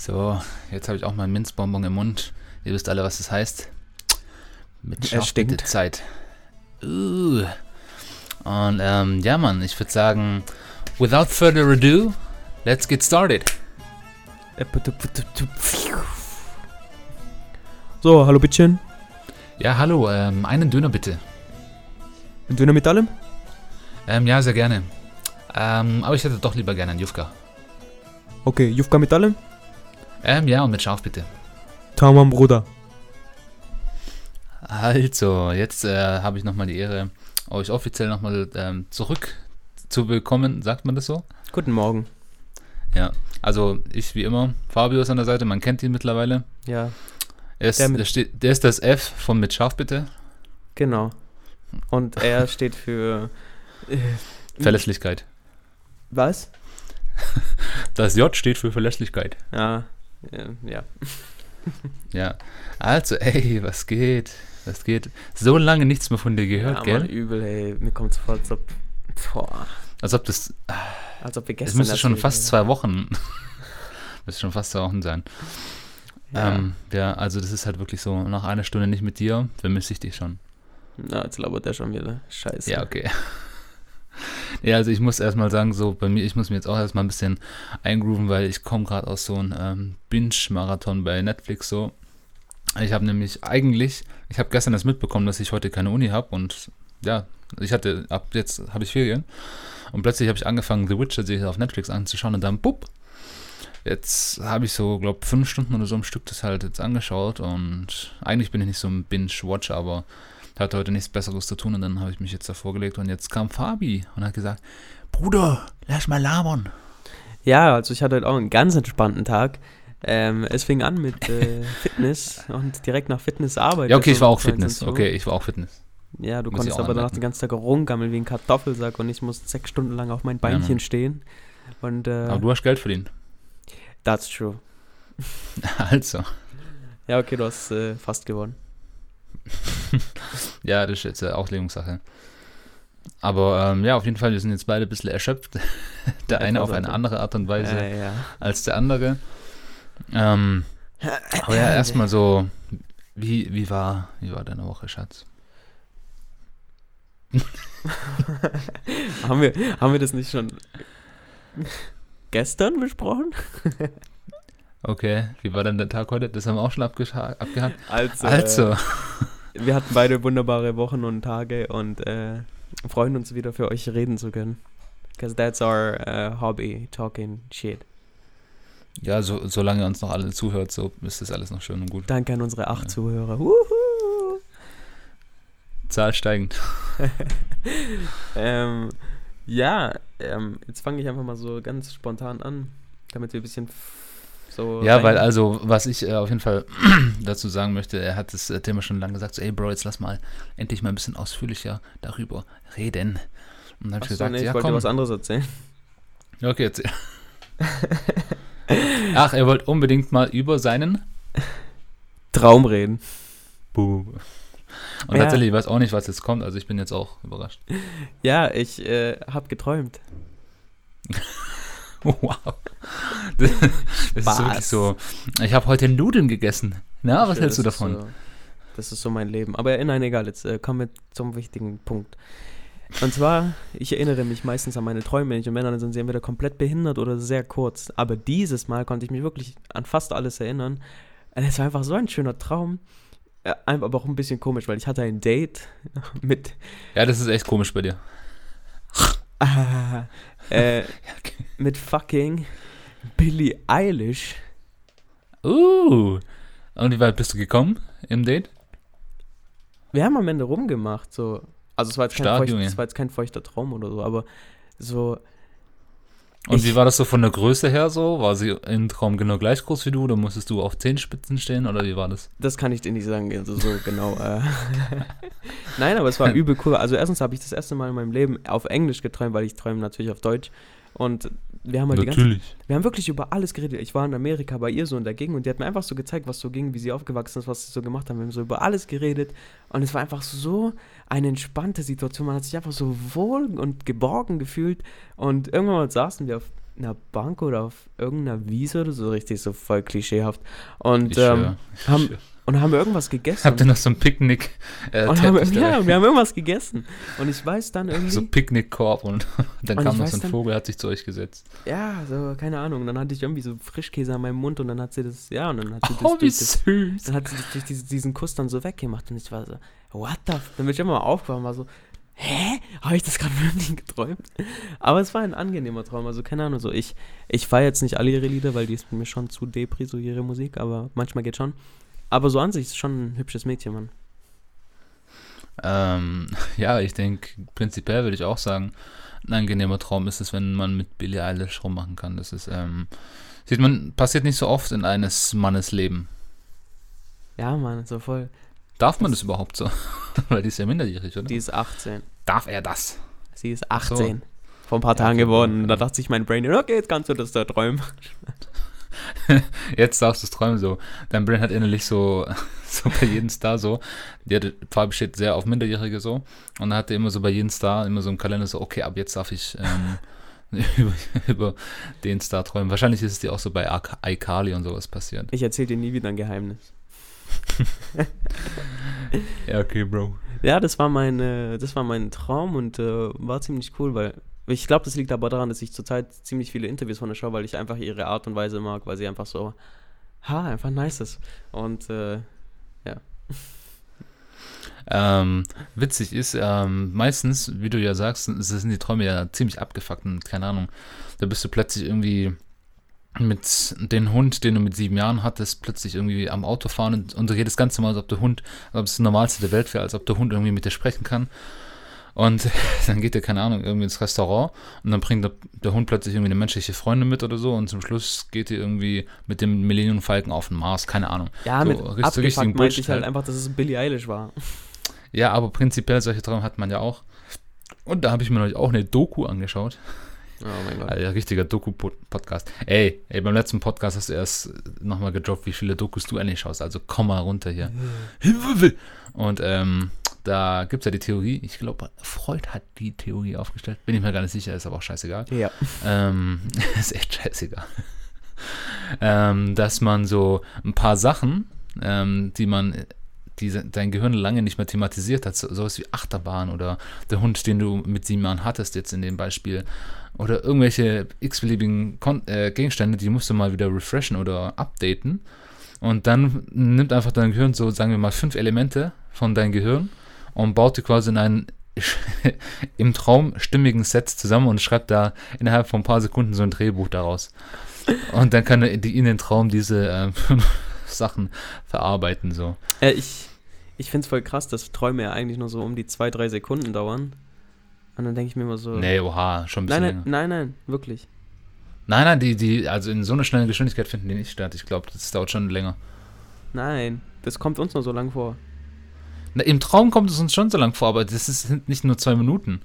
So, jetzt habe ich auch mal ein Minzbonbon im Mund. Ihr wisst alle, was das heißt. Mit stinkt. Zeit. Uh. Und ähm, ja, Mann, ich würde sagen, without further ado, let's get started. So, hallo Bittchen. Ja, hallo, ähm, einen Döner bitte. Ein Döner mit allem? Ähm, ja, sehr gerne. Ähm, aber ich hätte doch lieber gerne einen Jufka. Okay, Jufka mit allem? Ähm, ja, und mit Schaf bitte. Tamam, Bruder. Also, jetzt äh, habe ich nochmal die Ehre, euch offiziell nochmal ähm, zurück zu bekommen. Sagt man das so? Guten Morgen. Ja. Also, ich wie immer, Fabio ist an der Seite, man kennt ihn mittlerweile. Ja, Er ist, Der der, steht, der ist das F von mit Schaf bitte. genau. Und er steht für. Äh, Verlässlichkeit. was? Das J steht für Verlässlichkeit. Ja, ja, ja. Also, ey, was geht? Was geht? So lange nichts mehr von dir gehört, ja, Mann, gell? übel, ey. Mir kommt vor, als ob. Boah, Als ob das. als ob wir Es gestern. müsste schon fast zwei Wochen. müsste schon fast zwei Wochen sein. Ja. Ähm, ja, also das ist halt wirklich so, nach einer Stunde nicht mit dir, vermisse ich dich schon. Na, jetzt labert der schon wieder. Scheiße. Ja, okay. Ja, also ich muss erstmal sagen, so bei mir, ich muss mir jetzt auch erstmal ein bisschen eingrooven, weil ich komme gerade aus so einem ähm, Binge-Marathon bei Netflix so. Ich habe nämlich eigentlich, ich habe gestern das mitbekommen, dass ich heute keine Uni habe und ja, ich hatte, ab jetzt habe ich Ferien und plötzlich habe ich angefangen, The Witcher-Serie auf Netflix anzuschauen und dann, bupp, jetzt habe ich so, glaube fünf Stunden oder so am Stück das halt jetzt angeschaut und eigentlich bin ich nicht so ein Binge-Watcher, aber hatte heute nichts Besseres zu tun und dann habe ich mich jetzt davor gelegt und jetzt kam Fabi und hat gesagt, Bruder, lass mal labern. Ja, also ich hatte heute auch einen ganz entspannten Tag. Ähm, es fing an mit äh, Fitness und direkt nach Fitness Arbeit. Ja, okay, ich war auch Fitness. Okay, ich war auch Fitness. Ja, du Muss konntest aber danach den ganzen Tag rumgammeln wie ein Kartoffelsack und ich musste sechs Stunden lang auf meinen Ja, Beinchen Mann. stehen. Und äh, Aber du hast Geld verdient. that's true. Also, Ja, okay, du hast äh, fast gewonnen. ja, das ist jetzt äh, Auslegungssache. Aber ähm, ja, auf jeden Fall, wir sind jetzt beide ein bisschen erschöpft. der eine auf eine andere Art und Weise Äh, ja. als der andere. Ähm, aber ja, erstmal so, wie, wie, war, wie war deine Woche, Schatz? haben, wir, haben wir das nicht schon gestern besprochen? Okay, wie war denn der Tag heute? Das haben wir auch schon abgeha- abgehakt. Also, Also, Äh, wir hatten beide wunderbare Wochen und Tage und äh, freuen uns wieder für euch reden zu können. Because that's our uh, hobby, talking shit. ja, so, solange ihr uns noch alle zuhört, so ist das alles noch schön und gut. Danke an unsere acht Ja. Zuhörer. Wuhu! Zahl steigend. ähm, ja, ähm, jetzt fange ich einfach mal so ganz spontan an, damit wir ein bisschen so. Ja, weil also, was ich äh, auf jeden Fall dazu sagen möchte, er hat das äh, Thema schon lange gesagt, so, ey Bro, jetzt lass mal endlich mal ein bisschen ausführlicher darüber reden. Und dann hab Ach ich gesagt, nee, ich ja wollte dir komm, was anderes erzählen. Okay, erzähl. Ach, er wollte unbedingt mal über seinen Traum reden. Buh. Und Ja. tatsächlich, ich weiß auch nicht, was jetzt kommt, also ich bin jetzt auch überrascht. Ja, ich äh, habe geträumt. Wow. Das, das ist wirklich so. Ich habe heute Nudeln gegessen. Na, was Ja, hältst du ist davon? So, das ist so mein Leben. Aber äh, nein, egal, jetzt äh, kommen wir zum wichtigen Punkt. Und zwar, ich erinnere mich meistens an meine Träume, wenn ich und Männer sind sie entweder komplett behindert oder sehr kurz. Aber dieses Mal konnte ich mich wirklich an fast alles erinnern. Und es war einfach so ein schöner Traum. Äh, einfach aber auch ein bisschen komisch, weil ich hatte ein Date mit Ja, das ist echt komisch bei dir. Ah, äh, okay. mit fucking Billie Eilish. Uh. Und wie weit bist du gekommen im Date? Wir haben am Ende rumgemacht, so. Also es war jetzt kein, Stark, feucht, Junge. es war jetzt kein feuchter Traum oder so, aber so, Und Ich- wie war das so von der Größe her so? War sie im Traum genau gleich groß wie du oder musstest du auf Zehenspitzen stehen oder wie war das? das kann ich dir nicht sagen, also so genau. Äh. Nein, aber es war übel cool. Also erstens habe ich das erste Mal in meinem Leben auf Englisch geträumt, weil ich träume natürlich auf Deutsch. Und wir haben halt die ganze Natürlich. Wir haben wirklich über alles geredet. Ich war in Amerika bei ihr so in der Gegend und die hat mir einfach so gezeigt, was so ging, wie sie aufgewachsen ist, was sie so gemacht haben. Wir haben so über alles geredet und es war einfach so eine entspannte Situation. Man hat sich einfach so wohl und geborgen gefühlt und irgendwann mal saßen wir auf, einer Bank oder auf irgendeiner Wiese oder so, richtig so voll klischeehaft. Und, ähm, haben-. Und haben irgendwas gegessen. Habt ihr noch so ein Picknick? Äh, und haben, ja, wir haben irgendwas gegessen. Und ich weiß dann irgendwie. so ein Picknickkorb und dann Und kam noch so ein dann- Vogel, hat sich zu euch gesetzt. Ja, so, keine Ahnung. Und dann hatte ich irgendwie so Frischkäse an meinem Mund und dann hat sie das, ja, und dann hat sie das, Oh, wie durch das süß. dann hat sie das durch diese, diesen Kuss dann so weggemacht und ich war so, what the f Dann bin ich immer mal aufgewacht und war so, hä? Habe ich das gerade wirklich geträumt? Aber es war ein angenehmer Traum, also keine Ahnung, so ich, ich feiere jetzt nicht alle ihre Lieder, weil die ist mir schon zu depri, so ihre Musik, aber manchmal geht schon. Aber so an sich ist schon ein hübsches Mädchen, Mann. Ähm, ja, ich denke, prinzipiell würde ich auch sagen, ein angenehmer Traum ist es, wenn man mit Billie Eilish rummachen kann. Das ist, ähm, sieht man, passiert nicht so oft in eines Mannes Leben. Ja, Mann, so voll. Darf man das überhaupt so? Weil die ist ja minderjährig, oder? Die ist 18. Darf er das? Sie ist so. 18. Vor ein paar Ja, Tagen geworden. Da dachte sich mein Brain, okay, jetzt kannst du das da träumen. Jetzt darfst du es träumen so. Dein Brain hat innerlich so, so bei jedem Star so, der Farbe steht sehr auf Minderjährige so. Und dann hat er immer so bei jedem Star immer so im Kalender so, okay, ab jetzt darf ich ähm, über, über den Star träumen. Wahrscheinlich ist es dir auch so bei iCarly und sowas passiert. Ich erzähle dir nie wieder ein Geheimnis. Ja, okay, Bro. Ja, das war mein, äh, das war mein Traum und äh, war ziemlich cool, weil ich glaube, das liegt aber daran, dass ich zurzeit ziemlich viele Interviews von der schaue, weil ich einfach ihre Art und Weise mag, weil sie einfach so, ha, einfach nice ist. Und äh, Ähm, witzig ist, ähm, meistens, wie du ja sagst, sind die Träume ja ziemlich abgefuckt und keine Ahnung. Da bist du plötzlich irgendwie mit dem Hund, den du mit sieben Jahren hattest, plötzlich irgendwie am Auto fahren und, und du redest ganz normal, als ob der Hund, als ob es das Normalste der Welt wäre, als ob der Hund irgendwie mit dir sprechen kann. Und dann geht er, keine Ahnung, irgendwie ins Restaurant und dann bringt der, der Hund plötzlich irgendwie eine menschliche Freundin mit oder so und zum Schluss geht ihr irgendwie mit dem Millennium Falcon auf den Mars, keine Ahnung. ja, So, mit richtig- abgefuckt richtigen meinte ich halt halt. einfach, dass es Billie Eilish war. Ja, aber prinzipiell solche Träume hat man ja auch. Und da habe ich mir neulich auch eine Doku angeschaut. Oh mein Gott. Also, richtiger Doku-Podcast. Ey, ey, beim letzten Podcast hast du erst nochmal gedroppt, wie viele Dokus du eigentlich schaust. Also komm mal runter hier. Und ähm, da gibt es ja die Theorie, ich glaube, Freud hat die Theorie aufgestellt. Bin ich mir gar nicht sicher, ist aber auch scheißegal. Ja. Ähm, ist echt scheißegal. ähm, dass man so ein paar Sachen, ähm, die man, die dein Gehirn lange nicht mehr thematisiert hat, so, sowas wie Achterbahn oder der Hund, den du mit sieben Jahren hattest, jetzt in dem Beispiel, oder irgendwelche x-beliebigen äh, Gegenstände, die musst du mal wieder refreshen oder updaten. Und dann nimmt einfach dein Gehirn so, sagen wir mal, fünf Elemente von deinem Gehirn und baut die quasi in einen im Traum stimmigen Set zusammen und schreibt da innerhalb von ein paar Sekunden so ein Drehbuch daraus. Und dann kann er die in den Traum diese äh, Sachen verarbeiten. So. Äh, ich ich finde es voll krass, dass Träume ja eigentlich nur so um die zwei, drei Sekunden dauern. Und dann denke ich mir immer so. Nee, oha, schon ein bisschen nein, nein, länger. nein, nein, wirklich. Nein, nein, die, die, also in so einer schnellen Geschwindigkeit finden die nicht statt. Ich glaube, das dauert schon länger. Nein, das kommt uns nur so lang vor. Na, Im Traum kommt es uns schon so lang vor, aber das ist, sind nicht nur zwei Minuten.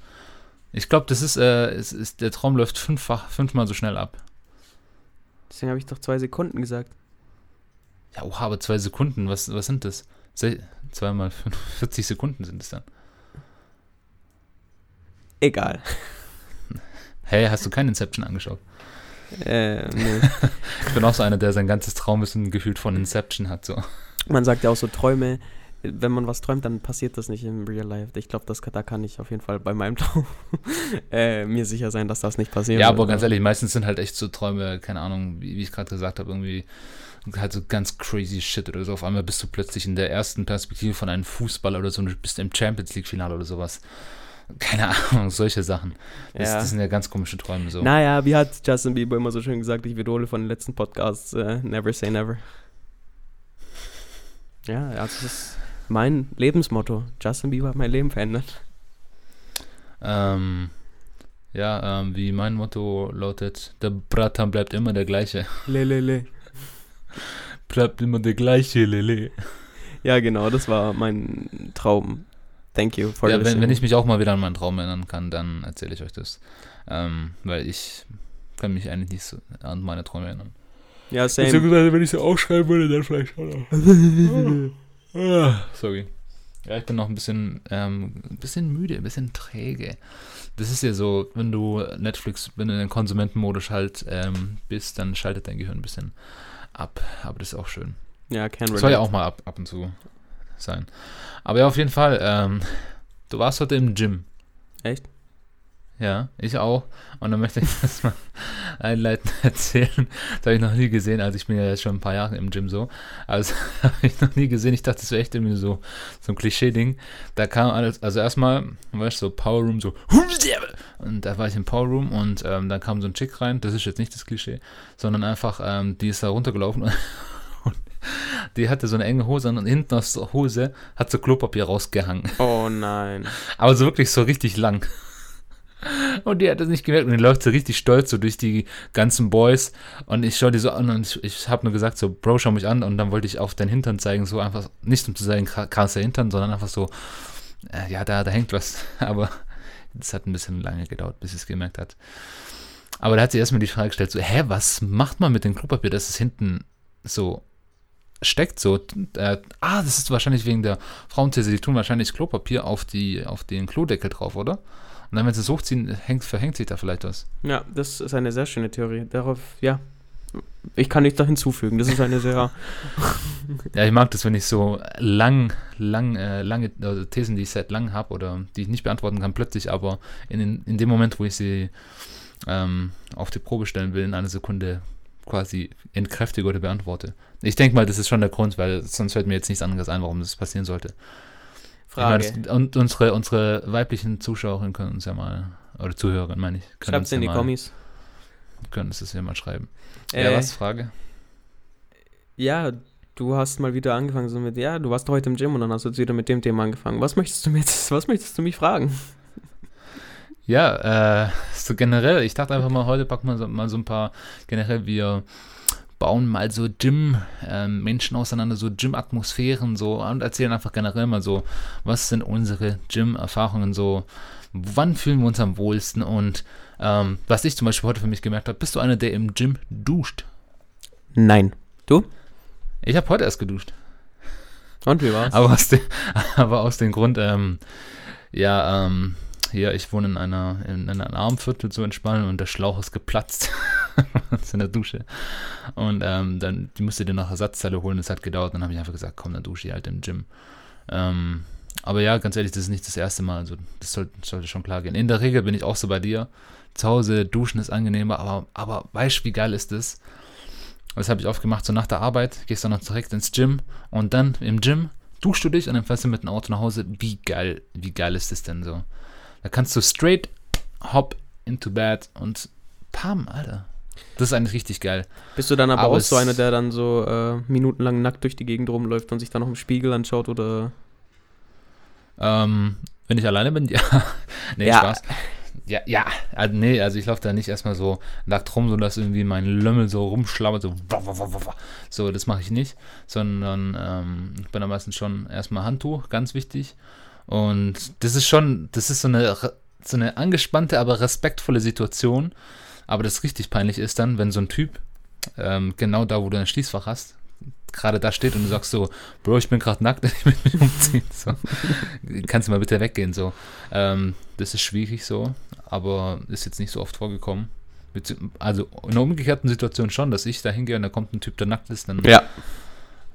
Ich glaube, das ist, äh, es ist, der Traum läuft fünffach, fünfmal so schnell ab. Deswegen habe ich doch zwei Sekunden gesagt. Ja, oha, aber zwei Sekunden, was, was sind das? Se zweimal fünf, 40 Sekunden sind es dann. Egal. Hey, hast du kein Inception angeschaut? Äh, nee. Ich bin auch so einer, der sein ganzes Traumwissen gefühlt von Inception hat. So. Man sagt ja auch so Träume, wenn man was träumt, dann passiert das nicht im Real Life. Ich glaube, da kann ich auf jeden Fall bei meinem Traum äh, mir sicher sein, dass das nicht passiert. Ja, aber ganz ehrlich, meistens sind halt echt so Träume, keine Ahnung, wie, wie ich gerade gesagt habe, irgendwie halt so ganz crazy shit oder so. Auf einmal bist du plötzlich in der ersten Perspektive von einem Fußballer oder so und du bist im Champions League-Finale oder sowas. Keine Ahnung, solche Sachen. Das, Ja. das sind ja ganz komische Träume so. Naja, wie hat Justin Bieber immer so schön gesagt, ich wiederhole von den letzten Podcasts, äh, never say never. Ja, also das ist mein Lebensmotto. Justin Bieber hat mein Leben verändert. Ähm, ja, ähm, wie mein Motto lautet, der Bratan bleibt immer der gleiche. Lelele. Bleibt immer der gleiche, lele. Ja, genau, das war mein Traum. Thank you for Ja, wenn, wenn ich mich auch mal wieder an meinen Traum erinnern kann, dann erzähle ich euch das. Ähm, weil ich kann mich eigentlich nicht so an meine Träume erinnern. Ja, same. gesagt, wenn ich sie aufschreiben würde, dann vielleicht schon. Ah, Sorry. Ja, ich bin noch ein bisschen, ähm, ein bisschen müde, ein bisschen träge. Das ist ja so, wenn du Netflix, wenn du in den Konsumentenmodus halt ähm, bist, dann schaltet dein Gehirn ein bisschen ab. Aber das ist auch schön. Ja, can Das soll ja auch mal ab, ab und zu sein. Aber ja, auf jeden Fall, ähm, du warst heute im Gym. Echt? Ja, ich auch. Und dann möchte ich das mal einleitend erzählen. Das habe ich noch nie gesehen. Also ich bin ja jetzt schon ein paar Jahre im Gym so. Also habe ich noch nie gesehen. Ich dachte, das wäre echt irgendwie so, so ein Klischee-Ding. Da kam alles, also erstmal, weißt du, so Power Room, so. Und da war ich im Power Room und ähm, dann kam so ein Chick rein. Das ist jetzt nicht das Klischee, sondern einfach, ähm, die ist da runtergelaufen und die hatte so eine enge Hose an und hinten aus der Hose hat so Klopapier rausgehangen. Oh nein. Aber so wirklich so richtig lang. Und die hat das nicht gemerkt und die läuft so richtig stolz so durch die ganzen Boys und ich schaue die so an und ich, ich habe nur gesagt so, Bro, schau mich an und dann wollte ich auf den Hintern zeigen, so einfach, nicht um zu sagen, krasser Hintern, sondern einfach so, äh, ja, da, da hängt was, aber das hat ein bisschen lange gedauert, bis sie es gemerkt hat. Aber da hat sie erstmal die Frage gestellt, so, hä, was macht man mit dem Klopapier, dass es hinten so steckt so, äh, ah, das ist wahrscheinlich wegen der Frauenthese, die tun wahrscheinlich Klopapier auf, die, auf den Klodeckel drauf, oder? Und dann, wenn sie es hochziehen, hängt, verhängt sich da vielleicht was. Ja, das ist eine sehr schöne Theorie. Darauf, ja, ich kann nichts da hinzufügen. Das ist eine sehr. ja, ich mag das, wenn ich so lang, lang, äh, lange also Thesen, die ich seit lang habe oder die ich nicht beantworten kann, plötzlich, aber in, in dem Moment, wo ich sie ähm, auf die Probe stellen will, in einer Sekunde quasi entkräftige oder beantworte. Ich denke mal, das ist schon der Grund, weil sonst fällt mir jetzt nichts anderes ein, warum das passieren sollte. Frage. Meine, das, und unsere, unsere weiblichen Zuschauerinnen können uns ja mal, oder Zuhörerinnen meine ich, können Schreibt in ja die Kommis. Können uns das ja mal schreiben. Äh, ja, was? Frage? Ja, du hast mal wieder angefangen so mit, ja, du warst heute im Gym und dann hast du jetzt wieder mit dem Thema angefangen. Was möchtest du mir jetzt, was möchtest du mich fragen? Ja, äh, so generell, ich dachte einfach mal, heute packen wir so, mal so ein paar, generell, wir bauen mal so Gym-Menschen ähm, auseinander, so Gym-Atmosphären so und erzählen einfach generell mal so, was sind unsere Gym-Erfahrungen so, wann fühlen wir uns am wohlsten und ähm, was ich zum Beispiel heute für mich gemerkt habe, bist du einer, der im Gym duscht? Nein. Du? Ich habe heute erst geduscht. Und wie war's? Aber aus, de, aber aus dem Grund, ähm, ja, ähm, hier, ich wohne in einer, in, in einem Armviertel zu entspannen und der Schlauch ist geplatzt in der Dusche. Und ähm, dann, die musste dir noch Ersatzteile holen, das hat gedauert. Dann habe ich einfach gesagt, komm, dann dusche ich halt im Gym. Ähm, aber ja, ganz ehrlich, das ist nicht das erste Mal. Also das soll, sollte schon klar gehen. In der Regel bin ich auch so bei dir. Zu Hause duschen ist angenehmer, aber, aber weißt du, wie geil ist das? Das habe ich oft gemacht, so nach der Arbeit, gehst du noch direkt ins Gym und dann im Gym duschst du dich und dann fährst du mit dem Auto nach Hause. Wie geil, wie geil ist das denn so? Da kannst du straight hop into bed und pam, Alter. Das ist eigentlich richtig geil. Bist du dann aber, Aber auch so einer, der dann so äh, minutenlang nackt durch die Gegend rumläuft und sich dann noch im Spiegel anschaut oder. Ähm, wenn ich alleine bin, ja. nee, Ja. Spaß. Ja, ja, also, nee, also ich laufe da nicht erstmal so nackt rum, so dass irgendwie mein Lümmel so rumschlammert, so, so, das mache ich nicht, sondern ähm, ich bin da meistens schon erstmal Handtuch, ganz wichtig. Und das ist schon, das ist so eine, so eine angespannte, aber respektvolle Situation. Aber das richtig peinlich ist dann, wenn so ein Typ ähm, genau da, wo du ein Schließfach hast, gerade da steht und du sagst so, Bro, ich bin gerade nackt, ich will mich umziehen. So. Kannst du mal bitte weggehen? So. Ähm, das ist schwierig so, aber ist jetzt nicht so oft vorgekommen. Also in einer umgekehrten Situation schon, dass ich da hingehe und da kommt ein Typ, der nackt ist, dann Ja.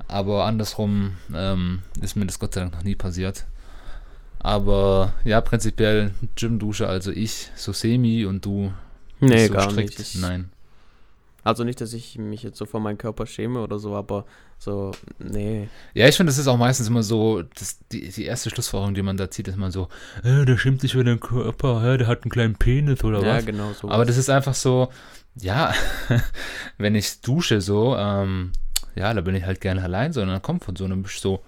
aber andersrum ähm, ist mir das Gott sei Dank noch nie passiert. Aber ja, prinzipiell Gym-Dusche, also ich so semi und du Nee, so gar strikt. nicht. Ich, Nein. Also nicht, dass ich mich jetzt so vor meinem Körper schäme oder so, aber so, nee. Ja, ich finde, das ist auch meistens immer so, das, die, die erste Schlussfolgerung, die man da zieht, ist immer so, äh, der schämt sich für den Körper, hä, der hat einen kleinen Penis oder ja, was. genau so. Aber das ist einfach so, ja, wenn ich dusche so, ähm, ja, da bin ich halt gerne allein so und dann kommt von so einem so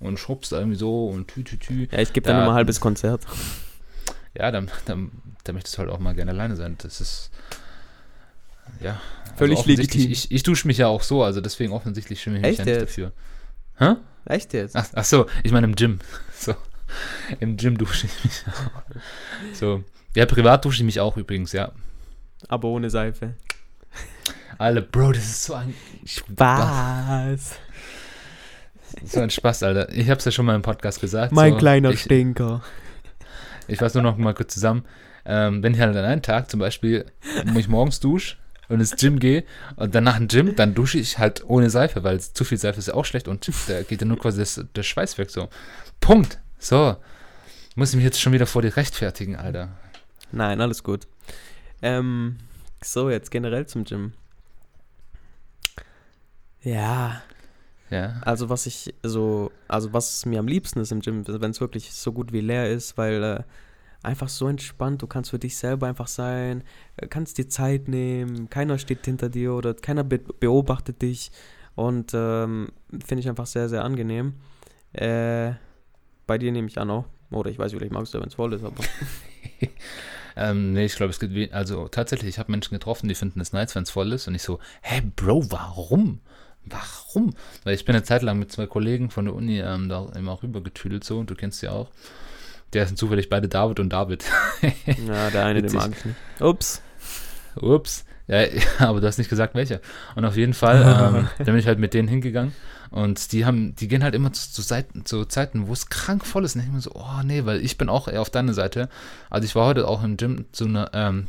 und schrubbst da irgendwie so und tü tü tü. ja, ich gebe dann da- immer ein halbes Konzert. Ja, dann, dann, dann möchtest du halt auch mal gerne alleine sein. Das ist, ja. Völlig offensichtlich- legitim. Ich, ich dusche mich ja auch so, also deswegen offensichtlich schäme ich mich Echt ja nicht jetzt? dafür. Hä? Echt jetzt? Ach, ach so, ich meine im Gym. So. Im Gym dusche ich mich auch. So. Ja, privat dusche ich mich auch übrigens, ja. Aber ohne Seife. Alle, Bro, das ist so ein. Spaß. So ein Spaß, Alter. Ich hab's ja schon mal im Podcast gesagt. Mein so, kleiner ich, Stinker. Ich fasse nur noch mal kurz zusammen. Ähm, wenn ich halt an einem Tag zum Beispiel, wo ich morgens dusche und ins Gym gehe und dann nach dem Gym, dann dusche ich halt ohne Seife, weil zu viel Seife ist ja auch schlecht und da geht ja nur quasi das, der Schweiß weg so. Punkt. So. Muss ich mich jetzt schon wieder vor dir rechtfertigen, Alter. Nein, alles gut. Ähm, so, jetzt generell zum Gym. Ja, Ja. also was ich so, also was mir am liebsten ist im Gym, wenn es wirklich so gut wie leer ist, weil äh, einfach so entspannt, du kannst für dich selber einfach sein, äh, kannst dir Zeit nehmen, keiner steht hinter dir oder keiner be beobachtet dich und ähm, finde ich einfach sehr, sehr angenehm. Äh, bei dir nehme ich an auch. Oder ich weiß, vielleicht magst du, wenn es voll ist, aber. Ähm, nee, ich glaube, es gibt, also tatsächlich, ich habe Menschen getroffen, die finden es nice, wenn es voll ist und ich so, hä, Bro, warum? Warum? Weil ich bin eine Zeit lang mit zwei Kollegen von der Uni ähm, da immer rübergetüdelt so, und du kennst sie auch. Der sind zufällig beide David und David. Ja, der eine, den mag ich nicht. Ups. Ups. Ja, aber du hast nicht gesagt, welcher. Und auf jeden Fall, ähm, da bin ich halt mit denen hingegangen. Und die haben, die gehen halt immer zu, zu, Seiten, zu Zeiten, wo es krank voll ist. Und ich mir so, oh nee, weil ich bin auch eher auf deiner Seite. Also ich war heute auch im Gym zu einer, ähm,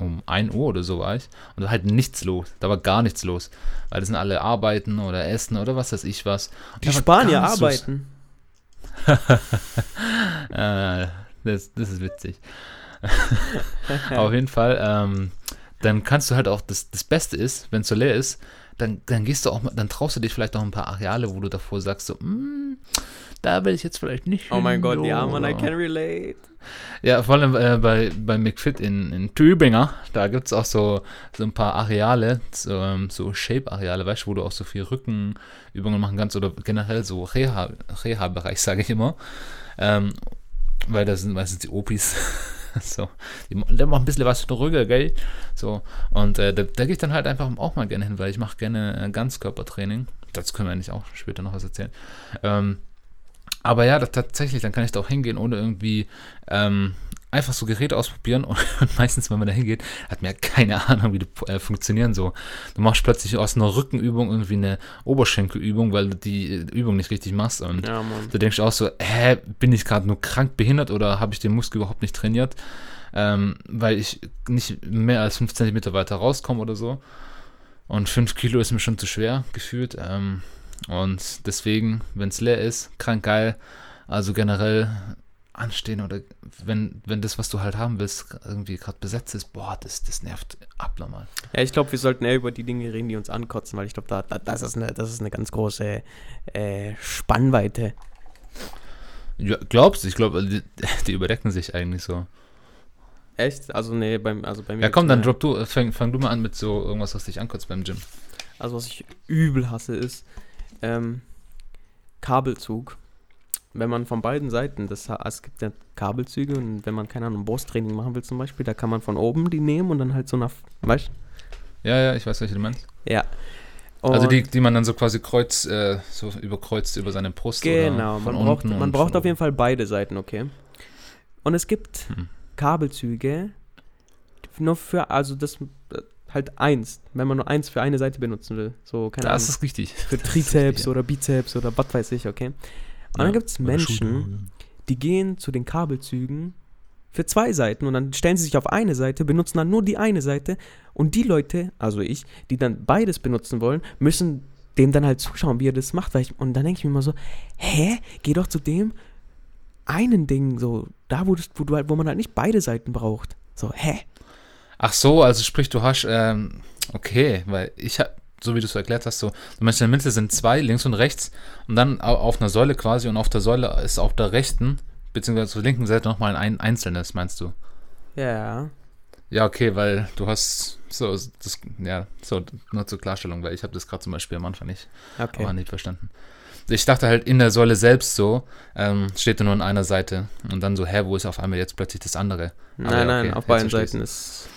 um 1 Uhr oder so war ich. Und da halt nichts los. Da war gar nichts los. Weil das sind alle arbeiten oder essen oder was weiß ich was. Und Die war Spanier arbeiten. Äh, das, das ist witzig. Auf jeden Fall, ähm, dann kannst du halt auch, das, das Beste ist, wenn es so leer ist, dann, dann gehst du auch, mal- dann traust du dich vielleicht auch ein paar Areale, wo du davor sagst, so, "Mm, da will ich jetzt vielleicht nicht Oh mein Gott, so." ja, man, I can relate. Ja, vor allem äh, bei, bei McFit in, in Tübinger, da gibt es auch so, so ein paar Areale, so, ähm, so Shape-Areale, weißt du, wo du auch so viel Rückenübungen machen kannst oder generell so Reha- Reha-Bereich, sage ich immer. Ähm, weil das sind meistens die Opis. so, die, ma- die machen ein bisschen was für den Rücken, gell? So, und äh, da, da gehe ich dann halt einfach auch mal gerne hin, weil ich mache gerne äh, Ganzkörpertraining. Dazu können wir eigentlich auch später noch was erzählen. Ähm, aber ja, das, tatsächlich, dann kann ich da auch hingehen, ohne irgendwie ähm, einfach so Geräte ausprobieren. Und, meistens, wenn man da hingeht, hat man ja keine Ahnung, wie die äh, funktionieren so. Du machst plötzlich aus einer Rückenübung irgendwie eine Oberschenkelübung, weil du die äh, Übung nicht richtig machst. Und Ja. Du denkst auch so, hä, bin ich gerade nur krank behindert oder habe ich den Muskel überhaupt nicht trainiert? Ähm, weil ich nicht mehr als 5 cm weiter rauskomme oder so. Und 5 Kilo ist mir schon zu schwer gefühlt. Ähm, und deswegen, wenn es leer ist, krank geil. Also generell anstehen oder wenn, wenn das, was du halt haben willst, irgendwie gerade besetzt ist, boah, das, das nervt abnormal. Ja, ich glaube, wir sollten eher über die Dinge reden, die uns ankotzen, weil ich glaube, da, da, das, ist eine, das ist eine ganz große äh, Spannweite. Ja, glaubst du? Ich glaube, die, die überdecken sich eigentlich so. Echt? Also, nee, beim, also bei mir. Ja, komm, dann drop du, fang, fang du mal an mit so irgendwas, was dich ankotzt beim Gym. Also, was ich übel hasse, ist ähm, Kabelzug. Wenn man von beiden Seiten, das, es gibt ja Kabelzüge und wenn man, keine Ahnung, Brusttraining machen will zum Beispiel, da kann man von oben die nehmen und dann halt so nach, weißt Ja, ja, ich weiß, welche du meinst. Ja. also Und- die, die man dann so quasi kreuz, äh, so überkreuzt über seine Brust Genau, oder von man braucht, man braucht auf jeden Fall beide Seiten, okay? Und es gibt Hm. Kabelzüge nur für, also das halt eins, wenn man nur eins für eine Seite benutzen will. So, keine Das Ahnung, ist richtig. für Trizeps oder Bizeps oder was weiß ich, okay? Und dann gibt es Menschen, die gehen zu den Kabelzügen für zwei Seiten und dann stellen sie sich auf eine Seite, benutzen dann nur die eine Seite und die Leute, also ich, die dann beides benutzen wollen, müssen dem dann halt zuschauen, wie er das macht. Weil ich, und dann denke ich mir immer so, hä, geh doch zu dem einen Ding, so, da wo, das, wo, du halt, wo man halt nicht beide Seiten braucht. So, hä? Ach so, also sprich, du hast, ähm, okay, weil ich hab, so wie du es erklärt hast, so, du meinst, in der Mitte sind zwei, links und rechts, und dann au- auf einer Säule quasi, und auf der Säule ist auf der rechten, beziehungsweise zur linken Seite nochmal ein einzelnes, meinst du? Ja. Ja, okay, weil du hast, so, das, ja, so, nur zur Klarstellung, weil ich habe das gerade zum Beispiel am Anfang nicht, Okay. aber nicht verstanden. Ich dachte halt, in der Säule selbst so, ähm, steht nur an einer Seite, und dann so, hä, wo ist auf einmal jetzt plötzlich das andere? Aber Nein, ja, nein, okay, auf beiden. Seiten ist.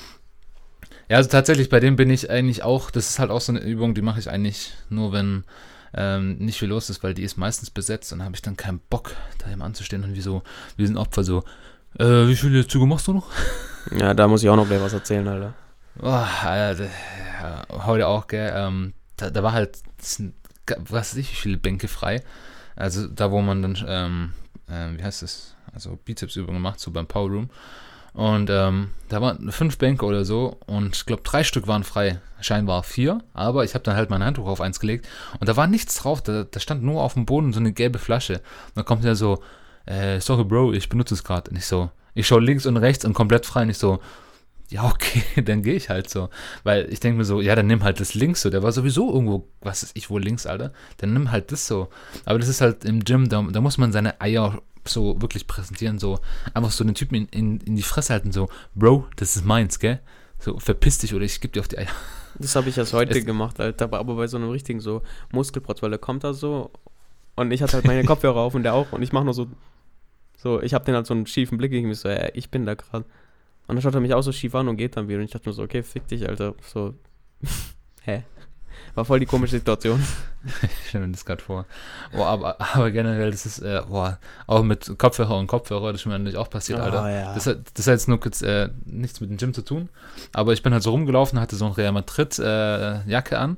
Ja, also tatsächlich, bei dem bin ich eigentlich auch, das ist halt auch so eine Übung, die mache ich eigentlich nur, wenn ähm, nicht viel los ist, weil die ist meistens besetzt und habe ich dann keinen Bock, da immer anzustehen und wie so, wie ein Opfer so, äh, wie viele Züge machst du noch? Ja, da muss ich auch noch gleich was erzählen, Alter. Oh, Alter, ja, heute auch, gell, ähm, da, da war halt was weiß ich, wie viele Bänke frei. Also da, wo man dann, ähm, äh, wie heißt das? Also Bizepsübungen macht, so beim Power Room. Und ähm, da waren fünf Bänke oder so und ich glaube drei Stück waren frei. Scheinbar vier, aber ich habe dann halt mein Handtuch auf eins gelegt und da war nichts drauf. Da, da stand nur auf dem Boden so eine gelbe Flasche. Und dann kommt er so, äh, sorry Bro, ich benutze es gerade. Und ich so, ich schaue links und rechts und komplett frei. Und ich so, ja okay, dann gehe ich halt so. Weil ich denke mir so, ja, dann nimm halt das links so. Der war sowieso irgendwo, was ist ich wohl links, Alter. Dann nimm halt das so. Aber das ist halt im Gym, da, da muss man seine Eier so wirklich präsentieren, so einfach so den Typen in, in, in die Fresse halten, so, Bro, das ist meins, gell? So, verpiss dich oder ich geb dir auf die Eier. Das habe ich erst heute Es- gemacht, Alter, aber, bei so einem richtigen so Muskelprotz, weil der kommt da so und ich hatte halt meine Kopfhörer auf und der auch und ich mache nur so, so, ich habe den halt so einen schiefen Blick, ich mir so, ey, ich bin da gerade. Und dann schaut er mich auch so schief an und geht dann wieder und ich dachte mir so, okay, fick dich, Alter, so, hä? War voll die komische Situation. Ich stelle mir das gerade vor. Oh, aber, aber generell, das ist, äh, boah, auch mit Kopfhörer und Kopfhörer, das ist mir natürlich auch passiert, Alter. Ah, ja. Das, hat, das hat jetzt nur kurz äh, nichts mit dem Gym zu tun, aber ich bin halt so rumgelaufen, hatte so ein Real Madrid äh, an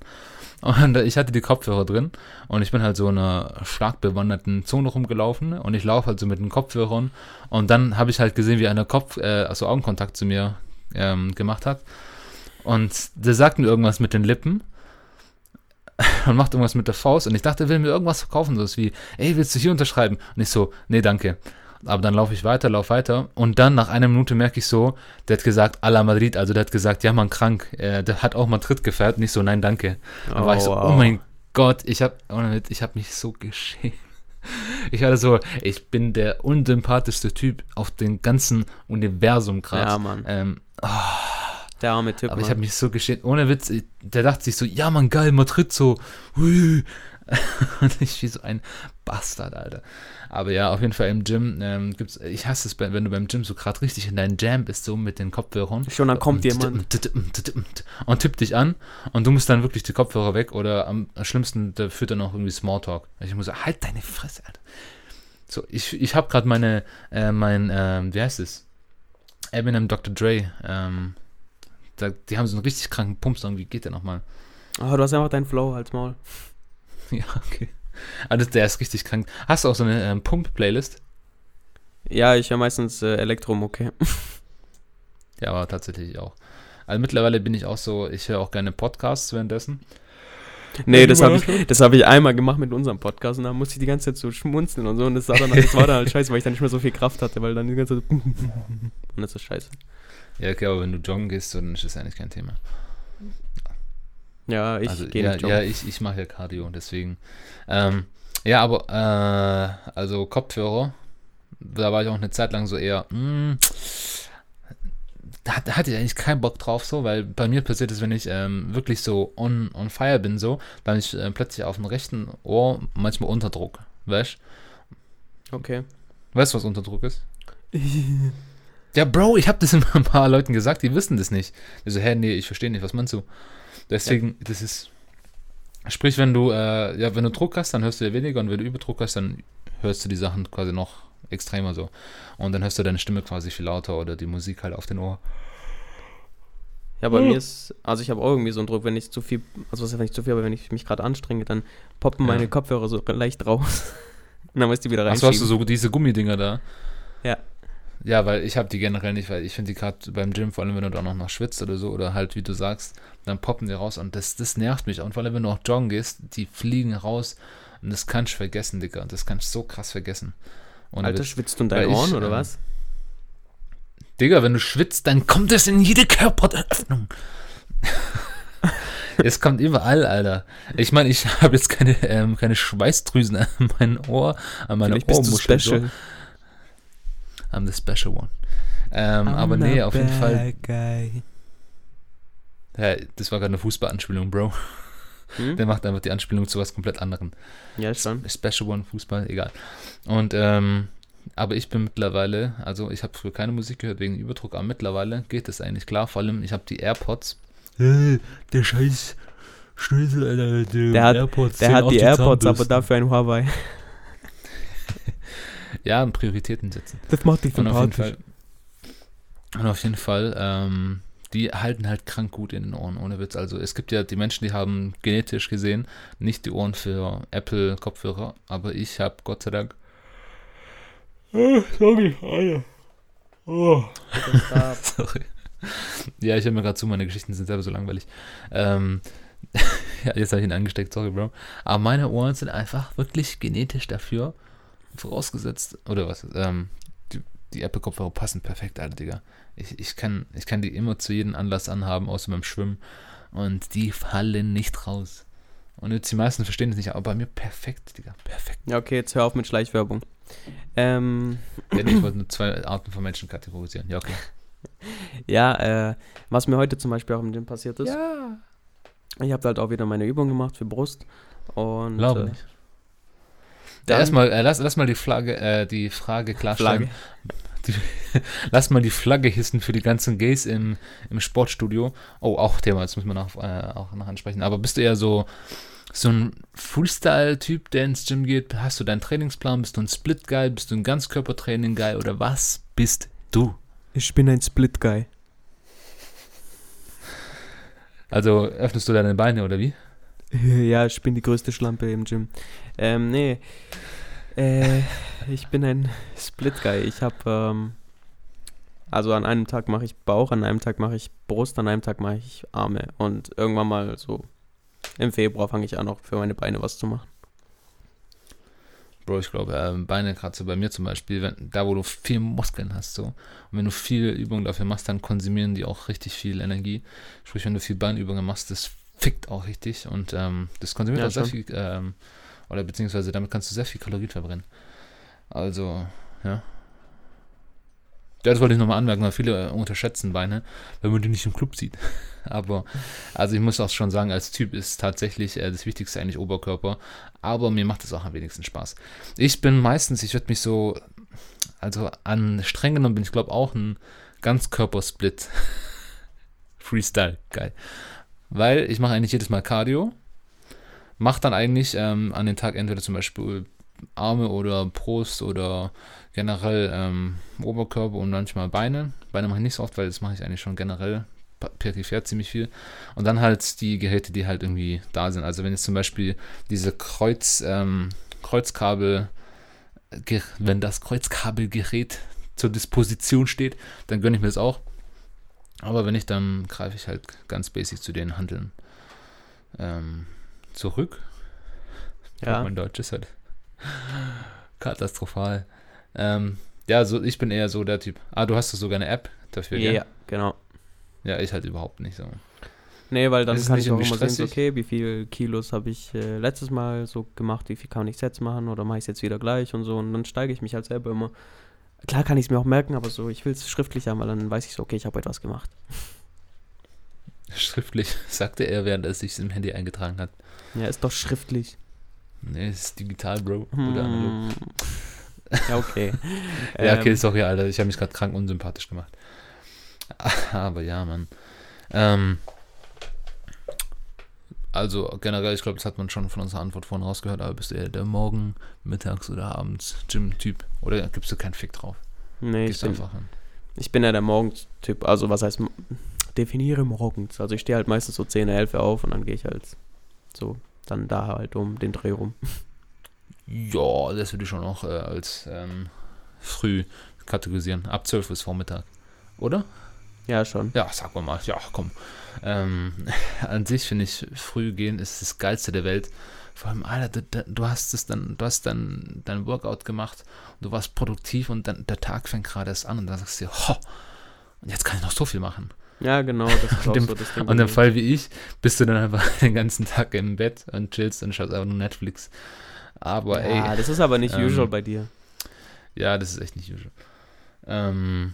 und ich hatte die Kopfhörer drin und ich bin halt so in einer stark bewanderten Zone rumgelaufen und ich laufe halt so mit den Kopfhörern und dann habe ich halt gesehen, wie einer Kopf, äh, also Augenkontakt zu mir ähm, gemacht hat und der sagt mir irgendwas mit den Lippen und macht irgendwas mit der Faust und ich dachte, er will mir irgendwas verkaufen, so wie, ey, willst du hier unterschreiben? Und ich so, nee, danke. Aber dann laufe ich weiter, laufe weiter und dann nach einer Minute merke ich so, der hat gesagt, a la Madrid, also der hat gesagt, ja, man krank, äh, der hat auch Madrid gefährt, nicht so, nein, danke. Dann war ich so, wow. oh mein Gott, ich habe ich hab mich so geschämt. Ich hatte so, ich bin der unsympathischste Typ auf dem ganzen Universum gerade. Ja, Mann. Ähm, Der arme Typ, aber ich Mann. habe mich so geschämt, ohne Witz, ich- der dachte sich so, ja man, geil, Madrid so, hui. Und ich wie so ein Bastard, Alter. Aber ja, auf jeden Fall im Gym ähm, gibt's, ich hasse es, wenn du beim Gym so gerade richtig in deinen Jam bist, so mit den Kopfhörern. Schon dann kommt jemand. Und tippt dich an und du musst dann wirklich die Kopfhörer weg oder am schlimmsten, da führt dann auch irgendwie Smalltalk. Ich muss sagen, halt deine Fresse, Alter. So, ich, ich habe gerade meine, äh, mein, ähm, wie heißt es? Eminem Dr. Dre, ähm, da, die haben so einen richtig kranken Pumpsong, wie geht der nochmal? Oh, du hast einfach deinen Flow als Maul. Ja, okay. Also der ist richtig krank. Hast du auch so eine ähm, Pump-Playlist? Ja, ich höre meistens äh, Elektromucke. Ja, aber tatsächlich auch. Also mittlerweile bin ich auch so, ich höre auch gerne Podcasts währenddessen. Nee, das habe ich, das hab ich einmal gemacht mit unserem Podcast und da musste ich die ganze Zeit so schmunzeln und so und das, war dann, das war dann halt scheiße, weil ich dann nicht mehr so viel Kraft hatte, weil dann die ganze Zeit und das ist scheiße. Ja, okay, aber wenn du joggen gehst, dann ist das eigentlich kein Thema. Ja, ich also, gehe ja, nicht joggen. ja, ich, ich mache ja Cardio, deswegen. Ähm, ja, aber, äh, also Kopfhörer, da war ich auch eine Zeit lang so eher, mh, da, da hatte ich eigentlich keinen Bock drauf, so, weil bei mir passiert es, wenn ich ähm, wirklich so on, on fire bin, so, dann ich äh, plötzlich auf dem rechten Ohr manchmal Unterdruck, weißt Okay. Weißt du, was Unterdruck ist? Ja, Bro, ich habe das immer ein paar Leuten gesagt, die wissen das nicht. Die so, hä, nee, ich verstehe nicht, was meinst du? Deswegen, das ist. Sprich, wenn du, äh, ja, wenn du Druck hast, dann hörst du ja weniger und wenn du Überdruck hast, dann hörst du die Sachen quasi noch extremer so. Und dann hörst du deine Stimme quasi viel lauter oder die Musik halt auf den Ohr. Ja, bei Hm. mir ist, also ich habe auch irgendwie so einen Druck, wenn ich zu viel, also was heißt nicht zu viel, aber wenn ich mich gerade anstrenge, dann poppen Ja. meine Kopfhörer so leicht raus. Und dann muss ich die wieder Achso, reinschieben. hast du so diese Gummidinger da? Ja. Ja, weil ich habe die generell nicht, weil ich finde die gerade beim Gym, vor allem wenn du da noch, noch schwitzt oder so, oder halt, wie du sagst, dann poppen die raus und das, das nervt mich. Und vor allem, wenn du auch joggen gehst, die fliegen raus und das kannst du vergessen, Digga. Das kannst du so krass vergessen. Ohne Alter, Witz. schwitzt du in deinen Weil ich, Ohren oder ähm, was? Digga, wenn du schwitzt, dann kommt es in jede Körperöffnung. es kommt überall, Alter. Ich meine, ich habe jetzt keine, ähm, keine Schweißdrüsen an meinem Ohr, an meiner Vielleicht bist du Ohrmuschel. so. I'm the special one. Ähm, aber nee, auf jeden Fall. Ja, das war gerade eine Fußballanspielung, Bro. Hm? Der macht einfach die Anspielung zu was komplett anderem. Ja, schon. Special One, Fußball, egal. Und, ähm, aber ich bin mittlerweile, also ich habe früher keine Musik gehört wegen Überdruck, aber mittlerweile geht das eigentlich klar. Vor allem, ich habe die AirPods. der scheiß Schnösel, Alter, Der hat- AirPods. Der hat die AirPods, aber dafür ein Huawei. Ja, Prioritäten setzen. Das macht dich Und auf jeden Fall. Und auf jeden Fall, ähm, die halten halt krank gut in den Ohren, ohne Witz. Also es gibt ja die Menschen, die haben genetisch gesehen nicht die Ohren für Apple-Kopfhörer, aber ich habe Gott sei Dank. Oh, sorry, Alter. Oh. sorry. Ja, ich höre mir gerade zu, meine Geschichten sind selber so langweilig. Ähm, ja, jetzt habe ich ihn angesteckt, sorry, Bro. Aber meine Ohren sind einfach wirklich genetisch dafür vorausgesetzt, oder was? Ähm, die, die Apple-Kopfhörer passen perfekt, Alter, Digga. Ich, ich, kann, ich kann die immer zu jedem Anlass anhaben, außer beim Schwimmen. Und die fallen nicht raus. Und jetzt die meisten verstehen es nicht, aber bei mir perfekt, Digga. Perfekt. Ja, okay, jetzt hör auf mit Schleichwerbung. Ähm. Ja, ich wollte nur zwei Arten von Menschen kategorisieren. Ja, okay. ja, äh, was mir heute zum Beispiel auch im Gym passiert ist. Ja. Ich habe halt auch wieder meine Übung gemacht für Brust. Und. Glaube äh, nicht. Dann, Erstmal, äh, lass, lass mal die Flagge, äh, die Frage klarstellen. Die, lass mal die Flagge hissen für die ganzen Gays im, im Sportstudio. Oh, auch Thema, das müssen wir noch, äh, auch noch ansprechen. Aber bist du eher so, so ein Freestyle-Typ, der ins Gym geht? Hast du deinen Trainingsplan? Bist du ein Split-Guy? Bist du ein Ganzkörpertraining-Guy? Oder was bist du? Ich bin ein Split-Guy. Also öffnest du deine Beine oder wie? Ja, ich bin die größte Schlampe im Gym. Ähm, nee. Äh, ich bin ein Split-Guy. Ich habe, ähm, also an einem Tag mache ich Bauch, an einem Tag mache ich Brust, an einem Tag mache ich Arme. Und irgendwann mal so im Februar fange ich an, auch für meine Beine was zu machen. Bro, ich glaube, äh, Beine, gerade so bei mir zum Beispiel, wenn, da wo du viel Muskeln hast, so, und wenn du viel Übungen dafür machst, dann konsumieren die auch richtig viel Energie. Sprich, wenn du viel Beinübungen machst, das fickt auch richtig und ähm, das konsumiert ja, auch sehr viel, ähm, oder beziehungsweise damit kannst du sehr viel Kalorien verbrennen. Also, ja. Ja, das wollte ich nochmal anmerken, weil viele äh, unterschätzen Beine, wenn man die nicht im Club sieht. Aber, also ich muss auch schon sagen, als Typ ist tatsächlich äh, das Wichtigste eigentlich Oberkörper. Aber mir macht es auch am wenigsten Spaß. Ich bin meistens, ich würde mich so, also an streng genommen bin ich glaube auch ein Ganzkörpersplit. Freestyle, geil. Weil ich mache eigentlich jedes Mal Cardio. Mache dann eigentlich ähm, an den Tag entweder zum Beispiel Arme oder Brust oder generell ähm, Oberkörper und manchmal Beine. Beine mache ich nicht so oft, weil das mache ich eigentlich schon generell peripher ziemlich viel. Und dann halt die Geräte, die halt irgendwie da sind. Also wenn jetzt zum Beispiel diese Kreuz, ähm, Kreuzkabel, wenn das Kreuzkabelgerät zur Disposition steht, dann gönne ich mir das auch. Aber wenn nicht, dann greife ich halt ganz basic zu den Handeln ähm, zurück. Ja. Mein Deutsch ist halt katastrophal. Ähm, ja, so, ich bin eher so der Typ. Ah, du hast sogar eine App dafür, ja? Ja, genau. Ja, ich halt überhaupt nicht so. Nee, weil dann kann ich auch immer sehen, okay, wie viel Kilos habe ich äh, letztes Mal so gemacht, wie viel kann ich jetzt machen oder mache ich es jetzt wieder gleich und so und dann steige ich mich halt selber immer. Klar kann ich es mir auch merken, aber so, ich will es schriftlich haben, weil dann weiß ich so, okay, ich habe etwas gemacht. Schriftlich, sagte er, während er sich im Handy eingetragen hat. Ja, ist doch schriftlich. Nee, ist digital, Bro. Hm. Oder analog. Ja, okay. ja, okay, ähm. sorry, Alter. Ich habe mich gerade krank unsympathisch gemacht. Aber ja, Mann. Ähm, also generell, ich glaube, das hat man schon von unserer Antwort vorhin rausgehört, aber bist du eher der Morgen, Mittags oder Abends Gym-Typ? Oder gibst du keinen Fick drauf? Nee, Gehst ich bin, einfach hin. ich bin ja der Morgenstyp. Also was heißt, definiere morgens. Also ich stehe halt meistens so 10, 11 auf und dann gehe ich halt so dann da halt um den Dreh rum. Ja, das würde ich schon noch äh, als ähm, früh kategorisieren. Ab 12 bis Vormittag. Oder? Ja, schon. Ja, sag mal, ja, komm. Ähm, an sich finde ich, früh gehen ist das Geilste der Welt. Vor allem, Alter, du, du hast es dann, du hast dann dein Workout gemacht und du warst produktiv und dann der Tag fängt gerade erst an und dann sagst du dir, ho, und jetzt kann ich noch so viel machen. Ja, genau, das auch dem, so das Ding. Und im Fall wie ich, bist du dann einfach den ganzen Tag im Bett und chillst und schaust einfach nur Netflix. Aber ja, ey. Ja, das ist aber nicht ähm, usual bei dir. Ja, das ist echt nicht usual. Ähm,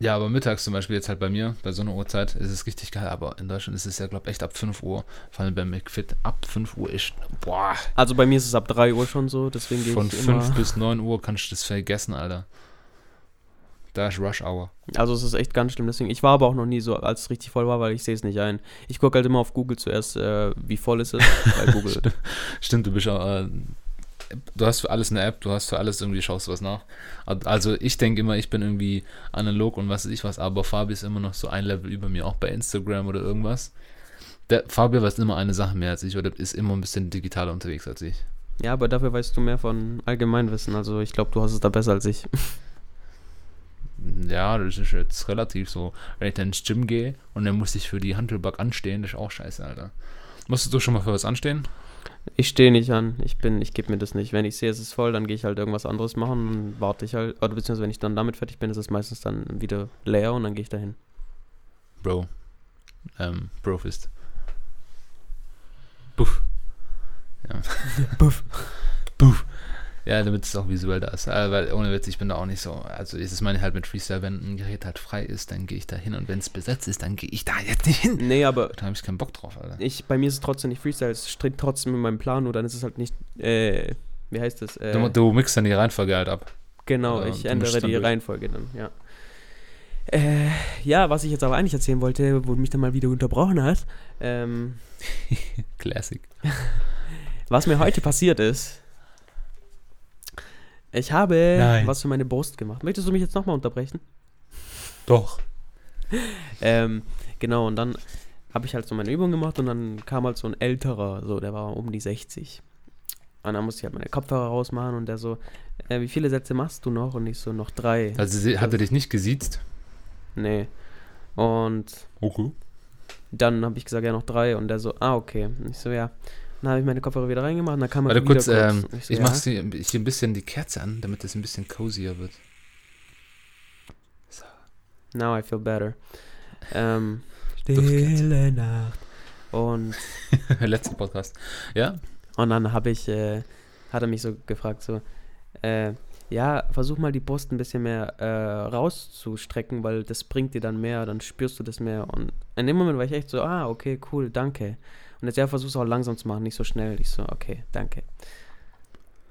ja, aber mittags zum Beispiel jetzt halt bei mir, bei so einer Uhrzeit, ist es richtig geil. Aber in Deutschland ist es ja, glaube ich, echt ab 5 Uhr. Vor allem beim McFit, ab 5 Uhr ist, boah. Also bei mir ist es ab 3 Uhr schon so, deswegen gehe ich Von 5 bis 9 Uhr kannst du das vergessen, Alter. Da ist Rush Hour. Also es ist echt ganz schlimm. Deswegen, ich war aber auch noch nie so, als es richtig voll war, weil ich sehe es nicht ein. Ich gucke halt immer auf Google zuerst, äh, wie voll ist es bei Google. Stimmt, du bist auch, äh, du hast für alles eine App, du hast für alles irgendwie, schaust du was nach. Also ich denke immer, ich bin irgendwie analog und was weiß ich was, aber Fabi ist immer noch so ein Level über mir, auch bei Instagram oder irgendwas. Der Fabio weiß immer eine Sache mehr als ich oder ist immer ein bisschen digitaler unterwegs als ich. Ja, aber dafür weißt du mehr von Allgemeinwissen. Also ich glaube, du hast es da besser als ich. Ja, das ist jetzt relativ so. Wenn ich dann ins Gym gehe und dann muss ich für die Handelback anstehen, das ist auch scheiße, Alter. Musstest du schon mal für was anstehen? Ich stehe nicht an. Ich bin, ich gebe mir das nicht. Wenn ich sehe, es ist voll, dann gehe ich halt irgendwas anderes machen und warte ich halt. Oder beziehungsweise wenn ich dann damit fertig bin, ist es meistens dann wieder leer und dann gehe ich dahin. Bro. Ähm, Brofist. Buff. Ja. Buff. Buff. Ja, damit es auch visuell da ist. Äh, weil ohne Witz, ich bin da auch nicht so. Also, das meine ich halt mit Freestyle, wenn ein Gerät halt frei ist, dann gehe ich da hin und wenn es besetzt ist, dann gehe ich da jetzt nicht hin. Nee, aber. Da habe ich keinen Bock drauf, Alter. Ich, bei mir ist es trotzdem nicht Freestyle, es strikt trotzdem mit meinem Plan und dann ist es halt nicht. Äh, wie heißt das? Äh, du, du mixst dann die Reihenfolge halt ab. Genau, ich ändere die. Reihenfolge dann, ja. Äh, ja, was ich jetzt aber eigentlich erzählen wollte, wo du mich dann mal wieder unterbrochen hast, ähm, Classic. was mir heute passiert ist. Ich habe Nein. was für meine Brust gemacht. Möchtest du mich jetzt nochmal unterbrechen? Doch. Ähm, genau, und dann habe ich halt so meine Übung gemacht und dann kam halt so ein älterer, so, der war um die 60. Und dann musste ich halt meine Kopfhörer rausmachen und der so, äh, wie viele Sätze machst du noch? Und ich so, noch drei. Also, hat er dich nicht gesiezt? Nee. Und Okay. dann habe ich gesagt, ja, noch drei. Und der so, ah, okay. Und ich so, ja. Dann habe ich meine Kopfhörer wieder reingemacht und dann kam er Warte wieder kurz, ähm, Und so, ich ja. mache hier ein bisschen die Kerze an, damit es ein bisschen cozier wird. Now I feel better. Ähm. Stille Nacht. Und, Letzten Podcast. Ja? und dann habe ich, äh, hat er mich so gefragt, so, äh, ja, versuch mal die Brust ein bisschen mehr äh, rauszustrecken, weil das bringt dir dann mehr, dann spürst du das mehr. Und in dem Moment war ich echt so, ah, okay, cool, danke. Und jetzt, ja, versuch's auch langsam zu machen, nicht so schnell. Ich so, okay, danke.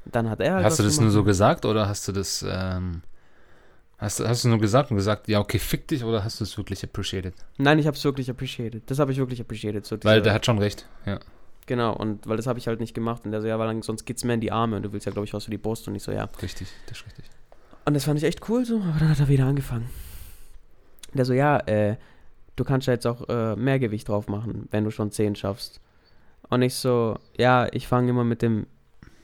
Dann hat er halt hast du das nur so gesagt oder hast du das, ähm, hast, du- hast du nur gesagt und gesagt, ja, okay, fick dich oder hast du es wirklich appreciated? Nein, ich habe es wirklich appreciated. Das habe ich wirklich appreciated. So Weil der hat schon recht, ja. Genau, und weil das habe ich halt nicht gemacht. Und der so, ja, weil dann, sonst geht's mehr in die Arme und du willst ja, glaube ich, was für die Brust. Und ich so, ja. Richtig, das ist richtig. Und das fand ich echt cool so, aber dann hat er wieder angefangen. Der so, ja, äh, du kannst ja jetzt auch äh, mehr Gewicht drauf machen, wenn du schon 10 schaffst. Und ich so, ja, ich fange immer mit dem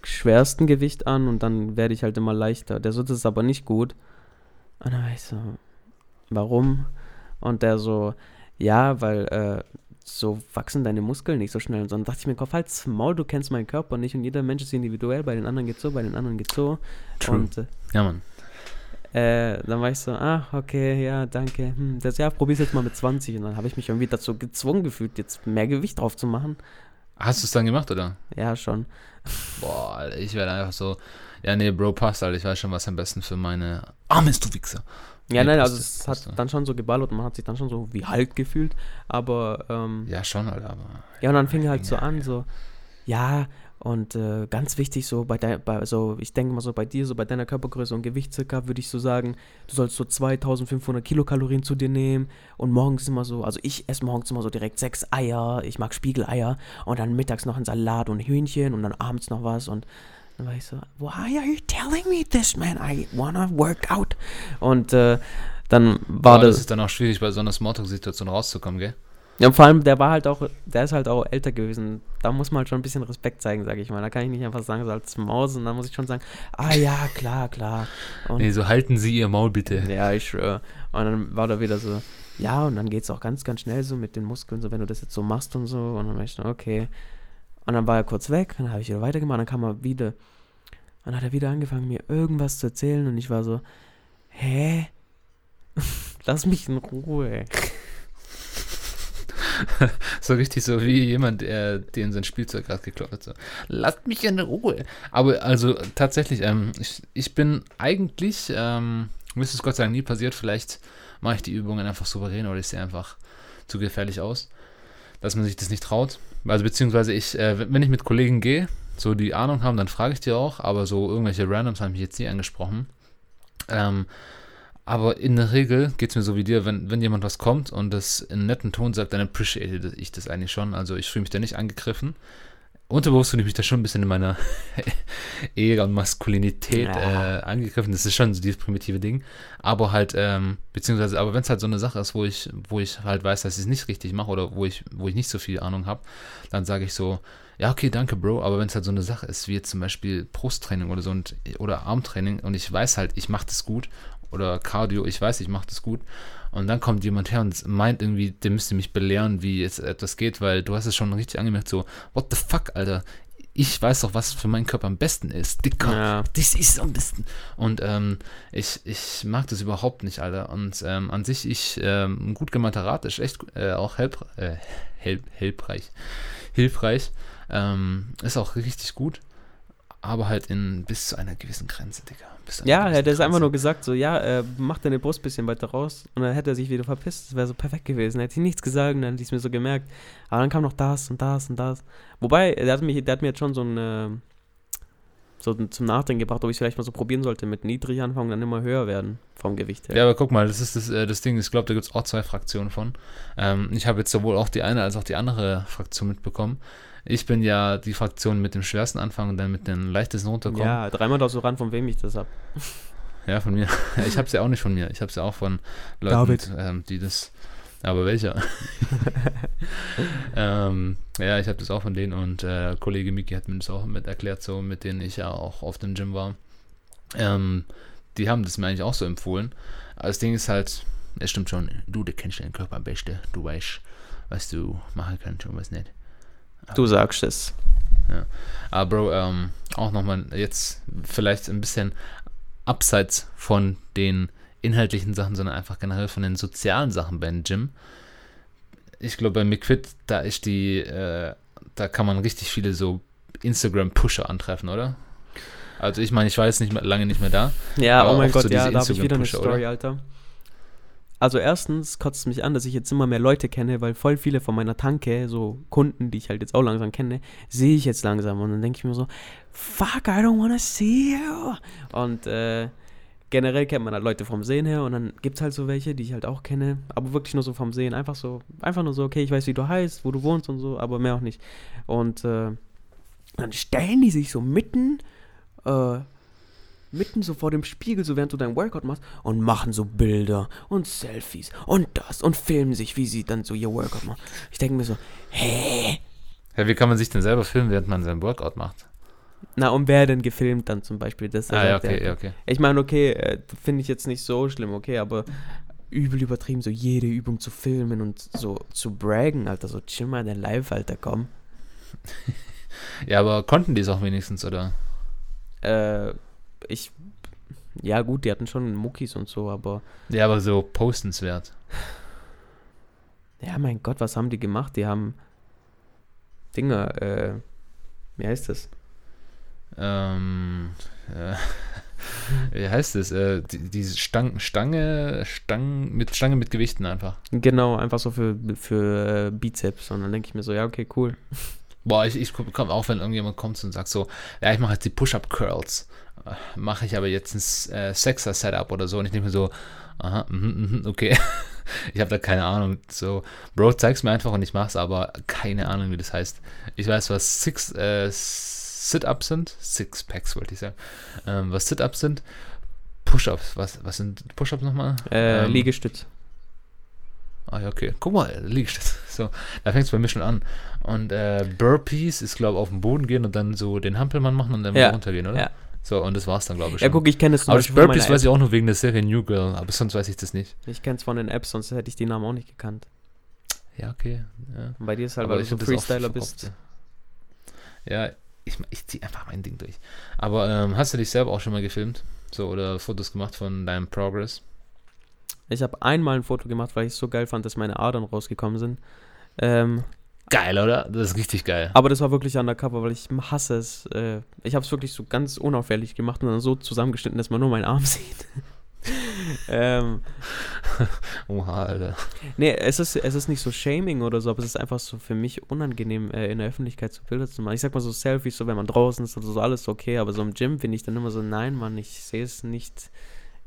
schwersten Gewicht an und dann werde ich halt immer leichter. Der so, das ist aber nicht gut. Und dann war ich so, warum? Und der so, ja, weil äh, so wachsen deine Muskeln nicht so schnell. Und dann dachte ich mir, Kopf, halt's Maul, du kennst meinen Körper nicht und jeder Mensch ist individuell. Bei den anderen geht's so, bei den anderen geht's so. True. Und äh, ja, Mann. Äh, dann war ich so, ah, okay, ja, danke. Hm, das, ja, probier's jetzt mal mit 20. Und dann habe ich mich irgendwie dazu gezwungen gefühlt, jetzt mehr Gewicht drauf zu machen. Hast du es dann gemacht, oder? Ja, schon. Boah, ich werde einfach so, ja, nee, Bro, passt, Alter, ich weiß schon, was am besten für meine Arme ist, du Wichser. Ja, Nee, nein, passt, also es passt, hat ja. dann schon so geballert und man hat sich dann schon so wie Hulk gefühlt. Aber, ähm, Ja, schon, Alter, aber ja, und dann fing halt so Ja, an, ja. so, ja, und äh, ganz wichtig, so bei der, bei, so, ich denke mal so bei dir, so bei deiner Körpergröße und Gewicht circa, würde ich so sagen, du sollst so 2500 Kilokalorien zu dir nehmen und morgens immer so, also ich esse morgens immer so direkt sechs Eier, ich mag Spiegeleier und dann mittags noch ein Salat und Hühnchen und dann abends noch was und dann war ich so, why are you telling me this, man? I wanna work out. Und äh, dann war Boah, das, das ist dann auch schwierig, bei so einer Smalltalk-Situation rauszukommen, gell? Ja, vor allem, der war halt auch, der ist halt auch älter gewesen. Da muss man halt schon ein bisschen Respekt zeigen, sage ich mal. Da kann ich nicht einfach sagen, so als Maus, und dann muss ich schon sagen, ah ja, klar, klar. Und Nee, so halten Sie Ihr Maul bitte. ja, ich schwöre. Und dann war da wieder so, ja, und dann geht es auch ganz, ganz schnell so mit den Muskeln, so wenn du das jetzt so machst und so. Und dann war ich so, okay. Und dann war er kurz weg, dann habe ich wieder weitergemacht, dann kam er wieder. Und dann hat er wieder angefangen, mir irgendwas zu erzählen und ich war so, hä? Lass mich in Ruhe. So richtig so wie jemand, der den sein Spielzeug gerade geklaut hat. So, lasst mich in Ruhe. Aber also tatsächlich, ähm, ich, ich bin eigentlich, ähm, mir es Gott sei Dank nie passiert, vielleicht mache ich die Übungen einfach souverän oder ich sehe einfach zu gefährlich aus, dass man sich das nicht traut. Also beziehungsweise ich, äh, wenn wenn ich mit Kollegen gehe, so die Ahnung haben, dann frage ich die auch, aber so irgendwelche Randoms haben mich jetzt nie angesprochen. Ähm, aber in der Regel geht es mir so wie dir, wenn, wenn jemand was kommt und das in netten Ton sagt, dann appreciate ich das eigentlich schon. Also ich fühle mich da nicht angegriffen. unterbewusst fühle ich mich da schon ein bisschen in meiner Ehe und Maskulinität Ja. äh, angegriffen. Das ist schon so dieses primitive Ding. Aber halt, ähm, beziehungsweise, aber wenn es halt so eine Sache ist, wo ich, wo ich halt weiß, dass ich es nicht richtig mache oder wo ich, wo ich nicht so viel Ahnung habe, dann sage ich so, ja, okay, danke, Bro. Aber wenn es halt so eine Sache ist, wie jetzt zum Beispiel Brusttraining oder so und, oder Armtraining und ich weiß halt, ich mache das gut oder Cardio, ich weiß, ich mache das gut. Und dann kommt jemand her und meint irgendwie, der müsste mich belehren, wie jetzt etwas geht, weil du hast es schon richtig angemerkt, so, what the fuck, Alter? Ich weiß doch, was für meinen Körper am besten ist. Dicker, Ja. das ist am besten. Und ähm, ich, ich mag das überhaupt nicht, Alter. Und ähm, an sich, ich, ähm, ein gut gemeinter Rat ist echt äh, auch help, äh, help, hilfreich. Hilfreich. Ähm, ist auch richtig gut. Aber halt in bis zu einer gewissen Grenze, Digga. Ja, er hätte es einfach nur gesagt, so, ja, äh, mach deine Brust ein bisschen weiter raus. Und dann hätte er sich wieder verpisst. Das wäre so perfekt gewesen. Hätte ich nichts gesagt, und dann hätte ich es mir so gemerkt. Aber dann kam noch das und das und das. Wobei, der hat, mich, der hat mir jetzt schon so ein, äh, so zum Nachdenken gebracht, ob ich es vielleicht mal so probieren sollte, mit niedrig anfangen, dann immer höher werden vom Gewicht her. Ja, aber guck mal, das ist das, äh, das Ding. Ich glaube, da gibt es auch zwei Fraktionen von. Ähm, ich habe jetzt sowohl auch die eine als auch die andere Fraktion mitbekommen. Ich bin ja die Fraktion mit dem schwersten Anfang und dann mit den leichtesten runterkommen. Ja, dreimal da so ran, von wem ich das hab. Ja, von mir. Ich habe es ja auch nicht von mir. Ich habe es ja auch von Leuten, David. ähm, die das. Aber welcher? ähm, ja, ich habe das auch von denen und äh, Kollege Miki hat mir das auch mit erklärt, so mit denen ich ja auch auf dem Gym war. Ähm, die haben das mir eigentlich auch so empfohlen. Aber das Ding ist halt, es stimmt schon, du, du kennst deinen Körper am besten. Du weißt, was du machen kannst und was nicht. Du sagst es. Aber Bro, ähm, auch nochmal jetzt vielleicht ein bisschen abseits von den inhaltlichen Sachen, sondern einfach generell von den sozialen Sachen beim Gym. Ich glaube, bei McFit, da ist die, äh, da kann man richtig viele so Instagram-Pusher antreffen, oder? Also ich meine, ich war jetzt nicht mehr, lange nicht mehr da. Ja, oh mein oft so Gott, ja, da habe ich wieder eine Story, oder? Alter. Also erstens kotzt es mich an, dass ich jetzt immer mehr Leute kenne, weil voll viele von meiner Tanke, so Kunden, die ich halt jetzt auch langsam kenne, sehe ich jetzt langsam und dann denke ich mir so, fuck, I don't wanna see you. Und äh, generell kennt man halt Leute vom Sehen her und dann gibt es halt so welche, die ich halt auch kenne, aber wirklich nur so vom Sehen, einfach so, einfach nur so, okay, ich weiß, wie du heißt, wo du wohnst und so, aber mehr auch nicht. Und äh, dann stellen die sich so mitten, äh, mitten so vor dem Spiegel, so während du deinen Workout machst, und machen so Bilder und Selfies und das und filmen sich, wie sie dann so ihr Workout machen. Ich denke mir so, hä? Ja, wie kann man sich denn selber filmen, während man seinen Workout macht? Na, und wer denn gefilmt dann zum Beispiel? Das Ah, ja, sagt er. okay, ja, okay. Ich meine, okay, äh, finde ich jetzt nicht so schlimm, okay, aber übel übertrieben, so jede Übung zu filmen und so zu braggen, Alter, so chill mal dein Live, Alter, komm. Ja, aber konnten die es auch wenigstens, oder? Äh, ich, ja gut, die hatten schon Muckis und so, aber Ja, aber so postenswert. ja, mein Gott, was haben die gemacht? Die haben Dinger, äh, wie heißt das? ähm, äh, wie heißt es? Äh, die, diese Stang, Stange, Stangen mit Stange mit Gewichten einfach. Genau, einfach so für, für äh, Bizeps. Und dann denke ich mir so, ja, okay, cool. Boah, ich, ich komme auch, wenn irgendjemand kommt und sagt so, ja, ich mache jetzt die Push-Up-Curls. Mache ich aber jetzt ein äh, Sexer-Setup oder so. Und ich denke mir so, aha, mhm, mhm, okay. ich habe da keine Ahnung. So, Bro, zeig's mir einfach und ich mach's, aber keine Ahnung, wie das heißt. Ich weiß, was Six, äh, Sit-Ups sind. Six-Packs wollte ich sagen. Ähm, was Sit-Ups sind. Push-Ups. Was, was sind Push-Ups nochmal? Äh, Ähm, Liegestütz. Ah ja, okay. Guck mal, Liegestütz. So, da fängt es bei mir schon an. Und äh, Burpees ist, glaube ich, auf den Boden gehen und dann so den Hampelmann machen und dann Ja, wieder runtergehen, oder? ja. So, und das war's dann, glaube ich. Ja, schon. guck, ich kenne es zum aber das Beispiel Burpees weiß ich auch nur wegen der Serie New Girl, aber sonst weiß ich das nicht. Ich kenne es von den Apps, sonst hätte ich die Namen auch nicht gekannt. Ja, okay. Ja. Bei dir ist halt, Aber weil du so Freestyler oft- bist. Ja, ich, ich ziehe einfach mein Ding durch. Aber ähm, hast du dich selber auch schon mal gefilmt? So, oder Fotos gemacht von deinem Progress? Ich habe einmal ein Foto gemacht, weil ich es so geil fand, dass meine Adern rausgekommen sind. Ähm, Geil, oder? Das ist richtig geil. aber das war wirklich undercover, weil ich hasse es. Äh, ich habe es wirklich so ganz unauffällig gemacht und dann so zusammengeschnitten, dass man nur meinen Arm sieht. ähm, Oha, Alter. nee, es ist, es ist nicht so Shaming oder so, aber es ist einfach so für mich unangenehm, äh, in der Öffentlichkeit so Bilder zu machen. Ich sag mal so Selfies, so wenn man draußen ist oder so, alles okay, aber so im Gym finde ich dann immer so, nein, Mann, ich sehe es nicht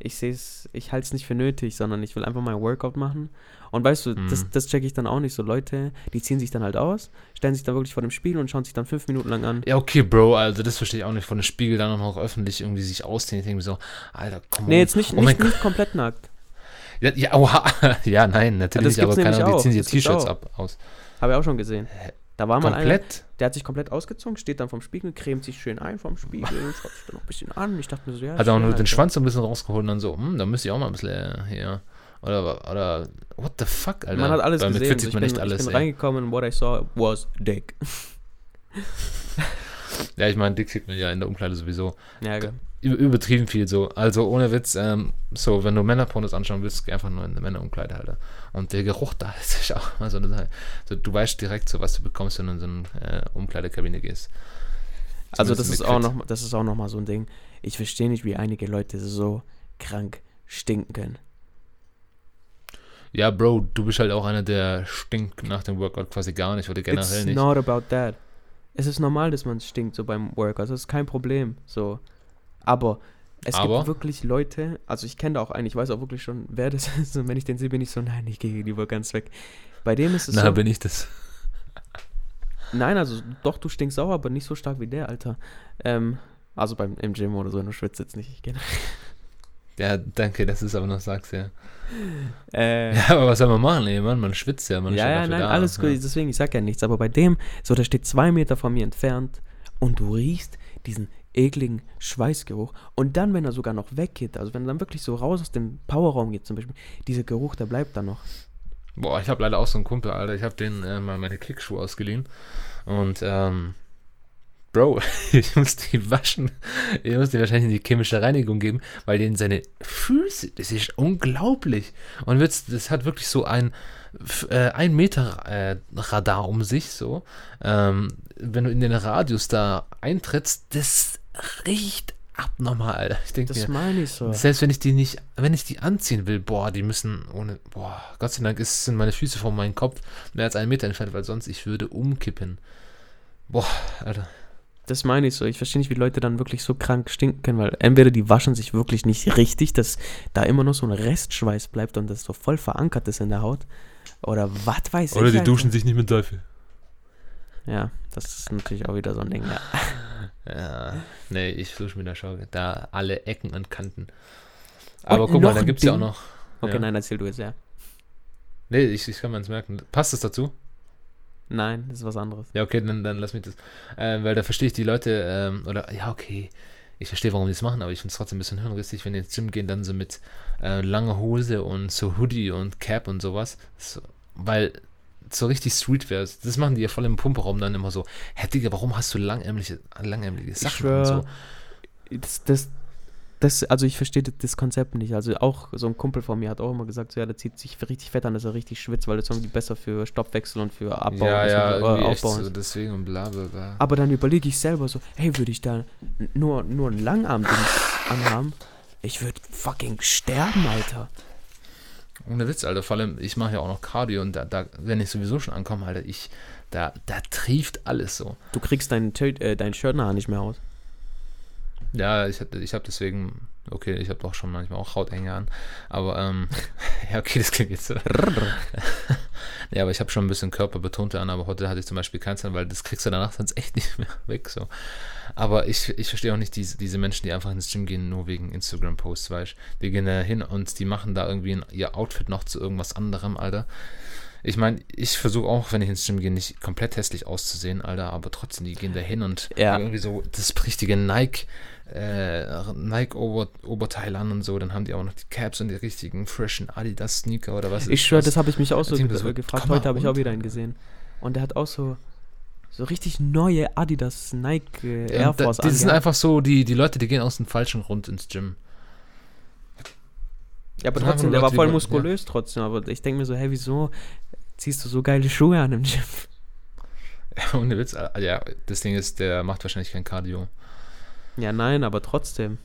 Ich sehe es, ich halte es nicht für nötig, sondern ich will einfach mal ein Workout machen. Und weißt du, das, Mhm. das checke ich dann auch nicht. So Leute, die ziehen sich dann halt aus, stellen sich dann wirklich vor dem Spiegel und schauen sich dann fünf Minuten lang an. Ja, okay, Bro, also das verstehe ich auch nicht. Von dem Spiegel dann auch noch öffentlich irgendwie sich ausziehen. Ich denke mir so, Alter, komm Nee, jetzt nicht, oh mein nicht, nicht komplett nackt. Ja, ja, oha. ja nein, natürlich, Ja, das aber keine Ahnung, die auch. ziehen sich Das T-Shirts auch. ab aus. Habe ich auch schon gesehen. Da war mal einer, Komplett? der hat sich komplett ausgezogen, steht dann vom Spiegel, cremt sich schön ein vom Spiegel, schaut sich dann noch ein bisschen an. Ich dachte mir so, ja. Hat auch nur den Alter. Schwanz so ein bisschen rausgeholt und dann so, hm, da müsste ich auch mal ein bisschen äh, hier. Oder, oder, what the fuck, Alter. Man hat alles Weil gesehen. 40 So, ich, man bin, alles, ich bin ey. reingekommen and what I saw was dick. Ja, ich meine, Dick sieht man ja in der Umkleide sowieso. Ja, Ü- Übertrieben viel so. Also ohne Witz, ähm, so, wenn du Männerpornos anschauen willst, geh einfach nur in eine Männerumkleide, Alter. Und der Geruch da ist auch mal so eine Sache. So, du weißt direkt so, was du bekommst, wenn du in so eine äh, Umkleidekabine gehst. Also das Zumindest ist, mit auch Fit. noch, das ist auch noch mal so ein Ding. Ich verstehe nicht, wie einige Leute so krank stinken können. Ja, Bro, du bist halt auch einer, der stinkt nach dem Workout quasi gar nicht oder generell It's nicht. not about that. Es ist normal, dass man stinkt so beim Workout. Das ist kein Problem. So. Aber es Aber? gibt wirklich Leute, also ich kenne da auch einen, ich weiß auch wirklich schon, wer das ist. Und wenn ich den sehe, bin ich so, nein, ich gehe lieber ganz weg. Bei dem ist es Na, so. bin ich das. Nein, also doch, du stinkst sauer, aber nicht so stark wie der, Alter. Ähm, also beim im Gym oder so, du schwitzt jetzt nicht. Ich kenn- Ja, danke, dass du es aber noch sagst, ja. Äh, Ja, aber was soll man machen, ey, Mann? Man schwitzt ja, man ist ja, ja, nein, da. alles gut, Ja. deswegen, ich sag ja nichts. Aber bei dem, so, der steht zwei Meter von mir entfernt und du riechst diesen ekligen Schweißgeruch. Und dann, wenn er sogar noch weggeht, also wenn er dann wirklich so raus aus dem Powerraum geht zum Beispiel, dieser Geruch, der bleibt dann noch. Boah, ich habe leider auch so einen Kumpel, Alter. Ich habe den äh, mal meine Kickschuhe ausgeliehen. Und, ähm, Bro, ich muss die waschen. Ich muss die wahrscheinlich in die chemische Reinigung geben, weil denen seine Füße, das ist unglaublich. Und wird's, das hat wirklich so ein, äh, ein Meter äh, Radar um sich, so. Ähm, wenn du in den Radius da eintrittst, das riecht abnormal. Ich denke Das mir, meine ich so. selbst wenn ich die nicht, wenn ich die anziehen will, boah, die müssen ohne, boah, Gott sei Dank ist, sind meine Füße von meinem Kopf mehr als einen Meter entfernt, weil sonst ich würde umkippen. Boah, Alter. Das meine ich so. Ich verstehe nicht, wie Leute dann wirklich so krank stinken können, weil entweder die waschen sich wirklich nicht richtig, dass da immer noch so ein Restschweiß bleibt und das so voll verankert ist in der Haut. Oder was weiß ich. Alter. sich nicht mit Teufel. Ja, das ist natürlich auch wieder so ein Ding. Ja. Ja, nee, ich dusche mit der Schaukel. Da alle Ecken und Kanten. Aber Und guck mal, da gibt es ja auch noch. Okay, Ja. nein, erzähl du es, ja. Nee, ich, ich kann mir es merken. Passt das dazu? Nein, das ist was anderes. Ja, okay, dann, dann lass mich das. Ähm, weil da verstehe ich die Leute, ähm, oder ja, okay, ich verstehe, warum die es machen, aber ich finde es trotzdem ein bisschen hirnrissig, wenn die ins Gym gehen, dann so mit äh, langer Hose und so Hoodie und Cap und sowas. So, weil so richtig Street wäre das machen die ja voll im Pumperraum dann immer so, hä Digga, warum hast du langärmliche, langärmelige Ich Sachen und schwör, so? das, das, das, also ich verstehe das, Konzept nicht. Also auch so ein Kumpel von mir hat auch immer gesagt, so, ja, der zieht sich richtig fett an, dass er richtig schwitzt, weil das irgendwie besser für Stoffwechsel und für Abbau ja, ist ja, und für irgendwie äh, Aufbau so, deswegen und bla bla bla. Aber dann überlege ich selber so, hey, würde ich da nur, nur ein Langarm anhaben? Ich würde fucking sterben, Alter. Ohne Witz, Alter. Vor allem, ich mache ja auch noch Cardio und da, da, wenn ich sowieso schon ankomme, Alter, ich, da, da trieft alles so. Du kriegst dein, äh, dein Shirt nachher nicht mehr aus. Ja, ich, hab- ich habe deswegen, okay, ich habe doch schon manchmal auch Hauthänger an, aber, ähm, ja, okay, das klingt jetzt so. ja, aber ich habe schon ein bisschen körperbetonte an, aber heute hatte ich zum Beispiel keins an, weil das kriegst du danach sonst echt nicht mehr weg, so. Aber ich, ich verstehe auch nicht diese, diese Menschen, die einfach ins Gym gehen, nur wegen Instagram-Posts, weißt du. Die gehen da hin und die machen da irgendwie ihr Outfit noch zu irgendwas anderem, Alter. Ich meine, ich versuche auch, wenn ich ins Gym gehe, nicht komplett hässlich auszusehen, Alter, aber trotzdem, die gehen da hin und Ja. irgendwie so das richtige Nike, äh, Nike-Oberteil an und so. Dann haben die auch noch die Caps und die richtigen freshen Adidas-Sneaker oder was. Ich schwöre, das habe ich mich auch so ge so, gefragt. Heute habe ich auch wieder einen gesehen. Und der hat auch so, so richtig neue Adidas Nike äh, Air Ja, da, Force die sind einfach so, die, die Leute, die gehen aus dem falschen Grund ins Gym. Ja, aber trotzdem, der war voll muskulös trotzdem. Aber ich denke mir so, hey, wieso ziehst du so geile Schuhe an im Gym? Ja, ohne Witz. äh, Ja, das Ding ist, der macht wahrscheinlich kein Cardio. Ja, nein, aber trotzdem.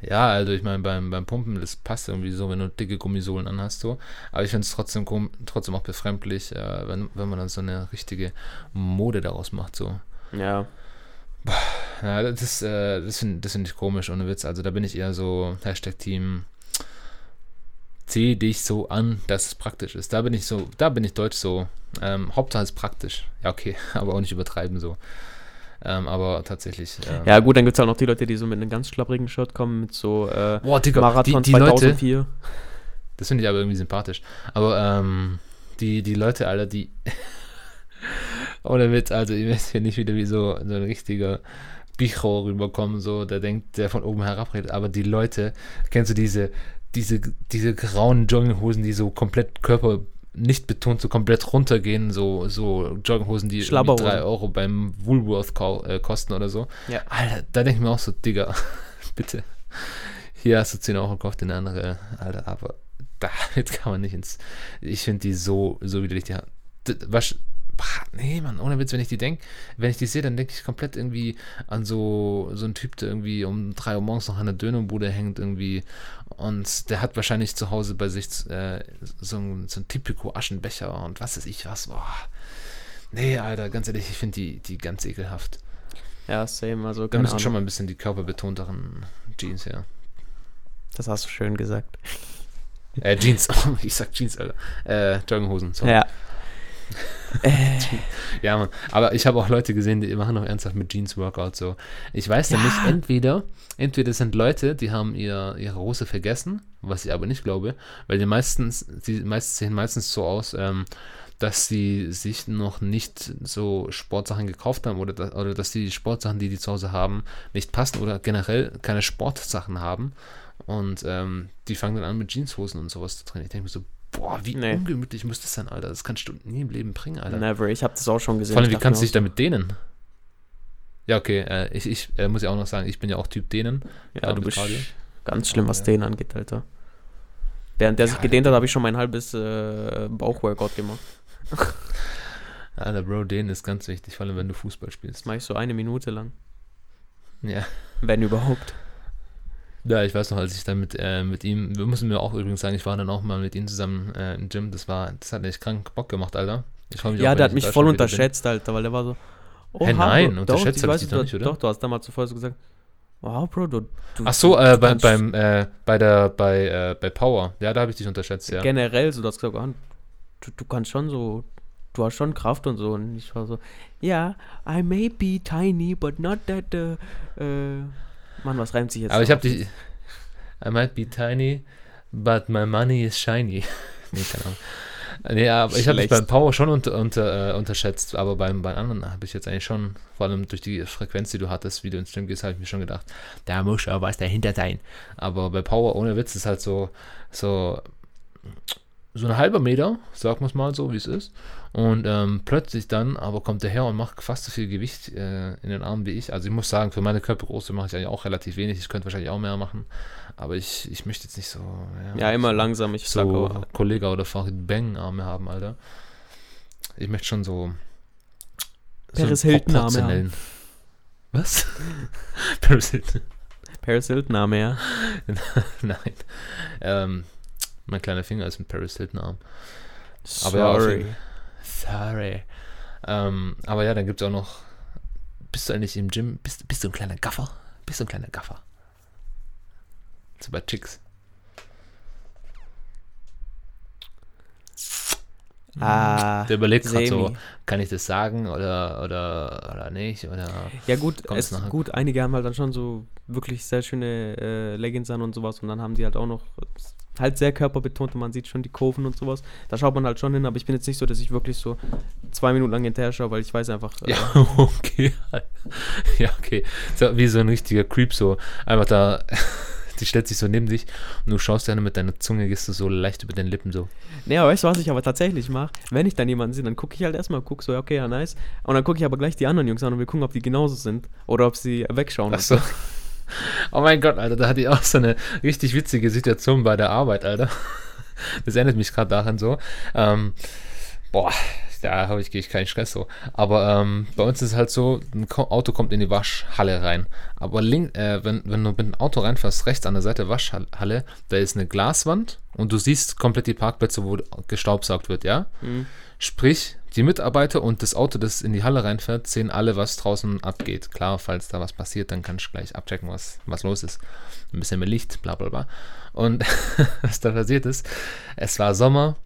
Ja, also ich meine, beim, beim Pumpen, das passt irgendwie so, wenn du dicke Gummisohlen anhast, so. Aber ich finde es trotzdem, trotzdem auch befremdlich, äh, wenn, wenn man dann so eine richtige Mode daraus macht, so. Ja. Ja, das, äh, das finde das find ich komisch, ohne Witz. Also da bin ich eher so Hashtag Team zieh dich so an, dass es praktisch ist. Da bin ich so, da bin ich deutsch so. Ähm, Hauptsache ist praktisch. Ja, okay, aber auch nicht übertreiben so. Ähm, aber tatsächlich. Ähm, Ja, gut, dann gibt es auch noch die Leute, die so mit einem ganz schlapprigen Shirt kommen, mit so äh, Boah, Digga, Marathon die, die Leute, 2004. das finde ich aber irgendwie sympathisch. Aber ähm, die, die Leute, Alter, die. Ohne Witz, also ihr wisst ja nicht wieder, wie so, so ein richtiger Bicho rüberkommen, so, der denkt, der von oben herab redet. Aber die Leute, kennst du diese, diese, diese grauen Jogginghosen, die so komplett Körper nicht betont, so komplett runtergehen, so, so Jogginghosen, die irgendwie Schlabberhosen. 3 Euro beim Woolworth äh, kosten oder so. Ja. Alter, da denke ich mir auch so, Digga, bitte. Hier hast du 10 Euro gekauft, in eine andere, Alter, aber damit kann man nicht ins. Ich finde die so, so widerlich. Die, was, nee, Mann, ohne Witz, wenn ich die denke, wenn ich die sehe, dann denke ich komplett irgendwie an so, so einen Typ, der irgendwie um 3 Uhr morgens noch an der Dönerbude hängt, irgendwie. Und der hat wahrscheinlich zu Hause bei sich äh, so ein, so ein Tipico-Aschenbecher und was weiß ich was. Boah. Nee, Alter, ganz ehrlich, ich finde die, die ganz ekelhaft. Ja, same, also Da müssen Ahnung. schon mal ein bisschen die körperbetonteren Jeans her. Das hast du schön gesagt. Äh, Jeans. ich sag Jeans, Alter. Äh, Jogginghosen. Sorry. Ja. Äh, Ja, Mann. Aber ich habe auch Leute gesehen, die machen noch ernsthaft mit Jeans Workout so. Ich weiß Ja. nämlich, entweder, entweder sind Leute, die haben ihr, ihre Hose vergessen, was ich aber nicht glaube, weil die meistens, die meistens sehen meistens so aus, ähm, dass sie sich noch nicht so Sportsachen gekauft haben oder, da, oder dass die Sportsachen, die die zu Hause haben, nicht passen oder generell keine Sportsachen haben. Und ähm, die fangen dann an mit Jeanshosen und sowas zu trainieren. Ich denke mir so, boah, wie Nee. ungemütlich muss das sein, Alter. Das kannst du nie im Leben bringen, Alter. never, ich habe das auch schon gesehen. Vor allem, wie kannst du dich damit dehnen? Ja, okay, äh, ich, ich äh, muss ja auch noch sagen, ich bin ja auch Typ dehnen. Ja, du bist Cardio. ganz schlimm, was Ja. den angeht, Alter. Während der sich Ja, gedehnt hat, habe ich schon mein halbes äh, Bauchworkout gemacht. Alter, Bro, dehnen ist ganz wichtig, vor allem, wenn du Fußball spielst. Das mache ich so eine Minute lang. Ja. Wenn überhaupt. Ja, ich weiß noch, als ich dann mit, äh, mit ihm, wir müssen mir auch übrigens sagen, ich war dann auch mal mit ihm zusammen äh, im Gym, das war, das hat echt krank Bock gemacht, Alter. Ja, auch, der hat mich voll wieder bin. unterschätzt, Alter, weil der war so. Oh, Hä, nein, Bro, unterschätzt doch, hab ich weiß, dich doch du, nicht, oder? Doch, du hast damals zuvor so gesagt, wow, Bro, du, du Ach so, äh, bei, beim, äh, bei der, bei, äh, bei Power. Ja, da habe ich dich unterschätzt, ja. generell so, du hast gesagt, ah, du, du kannst schon so, du hast schon Kraft und so. Und ich war so, ja, I may be tiny, but not that, uh, äh, Mann, was reimt sich jetzt? Aber ich habe dich. I might be tiny, but my money is shiny. nee, keine Ahnung. Nee, aber ich habe dich beim Power schon unter, unter, äh, unterschätzt, aber beim, beim anderen habe ich jetzt eigentlich schon, vor allem durch die Frequenz, die du hattest, wie du ins Gym gehst, habe ich mir schon gedacht, da muss ja was dahinter sein. Aber bei Power ohne Witz ist halt so, so, so ein halber Meter, sagen wir es mal so, wie es ist. Und ähm, plötzlich dann, aber kommt der her und macht fast so viel Gewicht äh, in den Armen wie ich. Also ich muss sagen, für meine Körpergröße mache ich eigentlich auch relativ wenig. Ich könnte wahrscheinlich auch mehr machen. Aber ich, ich möchte jetzt nicht so. Ja, immer so, langsam, ich sag So auch. Kollege oder Farid Bang Arme haben, Alter. Ich möchte schon so. Paris Hilton Arme proportionellen- Was? Paris Hilton? Paris Hilton Name, ja. Nein. Ähm, mein kleiner Finger ist ein Paris Hilton Arm. Aber ja, Sorry. Ähm, aber ja, dann gibt es auch noch. Bist du eigentlich im Gym? Bist, bist du ein kleiner Gaffer? Bist du ein kleiner Gaffer? So bei Chicks. Ah, Der überlegt gerade so, kann ich das sagen oder, oder, oder nicht? Oder Ja gut, es nachher? gut, einige haben halt dann schon so wirklich sehr schöne äh, Leggings an und sowas und dann haben die halt auch noch halt sehr körperbetont und man sieht schon die Kurven und sowas. Da schaut man halt schon hin, aber ich bin jetzt nicht so, dass ich wirklich so zwei Minuten lang hinterher schaue, weil ich weiß einfach, äh, Ja, okay. Ja, okay. So, wie so ein richtiger Creep, so einfach da, die stellt sich so neben dich und du schaust dann mit deiner Zunge, gehst du so leicht über den Lippen so. Nee, aber weißt du, was ich aber tatsächlich mache? Wenn ich dann jemanden sehe, dann gucke ich halt erstmal, gucke so, okay, ja, nice. Und dann gucke ich aber gleich die anderen Jungs an und will gucken, ob die genauso sind oder ob sie wegschauen. Ach so. Oh mein Gott, Alter, da hatte ich auch so eine richtig witzige Situation bei der Arbeit, Alter. Das erinnert mich gerade daran so. Ähm, boah, da habe ich, ich keinen Stress so. Aber ähm, bei uns ist es halt so, ein Auto kommt in die Waschhalle rein. Aber link, äh, wenn, wenn du mit dem Auto reinfährst, rechts an der Seite der Waschhalle, da ist eine Glaswand und du siehst komplett die Parkplätze, wo gestaubsaugt wird, ja? Mhm. Sprich, die Mitarbeiter und das Auto, das in die Halle reinfährt, sehen alle, was draußen abgeht. Klar, falls da was passiert, dann kann ich gleich abchecken, was, was los ist. Ein bisschen mehr Licht, bla bla bla. Und was da passiert ist, es war Sommer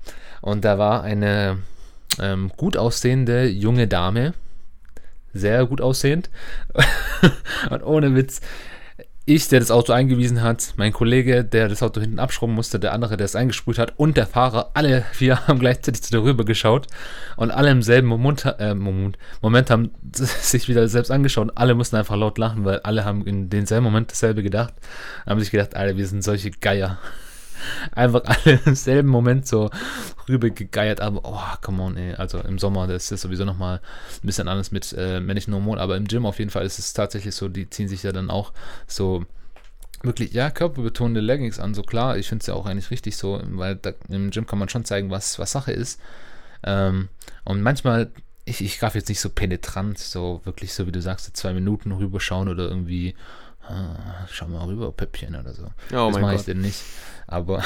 und da war eine ähm, gut aussehende junge Dame, sehr gut aussehend. und ohne Witz, ich, der das Auto eingewiesen hat, mein Kollege, der das Auto hinten abschrauben musste, der andere, der es eingesprüht hat und der Fahrer, alle vier haben gleichzeitig zu darüber geschaut und alle im selben Moment, äh, Moment, Moment haben sich wieder selbst angeschaut. Und alle mussten einfach laut lachen, weil alle haben in denselben Moment dasselbe gedacht, haben sich gedacht, Alter, wir sind solche Geier einfach alle im selben Moment so rübergegeiert. Aber, oh, come on, ey. Also im Sommer, das ist sowieso nochmal ein bisschen anders mit äh, männlichen Hormonen. Aber im Gym auf jeden Fall ist es tatsächlich so, die ziehen sich ja dann auch so wirklich, ja, körperbetonende Leggings an. So klar, ich finde es ja auch eigentlich richtig so, weil da, im Gym kann man schon zeigen, was, was Sache ist. Ähm, und manchmal ich, ich darf jetzt nicht so penetrant, so wirklich so wie du sagst, zwei Minuten rüberschauen oder irgendwie, ah, schau mal rüber, Pöppchen oder so. Oh das mache ich denn nicht. Aber,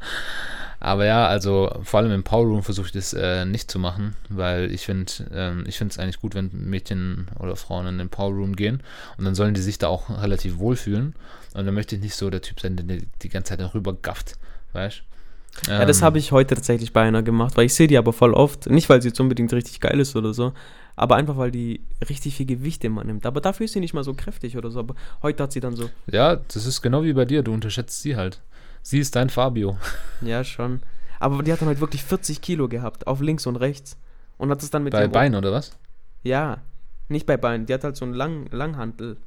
aber ja, also vor allem im Power Room versuche ich das äh, nicht zu machen, weil ich finde ähm, ich finde es eigentlich gut, wenn Mädchen oder Frauen in den Power Room gehen und dann sollen die sich da auch relativ wohlfühlen. Und dann möchte ich nicht so der Typ sein, der die ganze Zeit darüber gafft, weißt ja, das ähm. habe ich heute tatsächlich bei einer gemacht, weil ich sehe die aber voll oft. Nicht, weil sie jetzt unbedingt richtig geil ist oder so, aber einfach, weil die richtig viel Gewicht immer nimmt. Aber dafür ist sie nicht mal so kräftig oder so. Aber heute hat sie dann so. Ja, das ist genau wie bei dir, du unterschätzt sie halt. Sie ist dein Fabio. Ja, schon. Aber die hat dann halt wirklich 40 Kilo gehabt, auf links und rechts. Und hat es dann mit Bei Beinen oder was? Ja, nicht bei Beinen. Die hat halt so einen lang, Langhantel.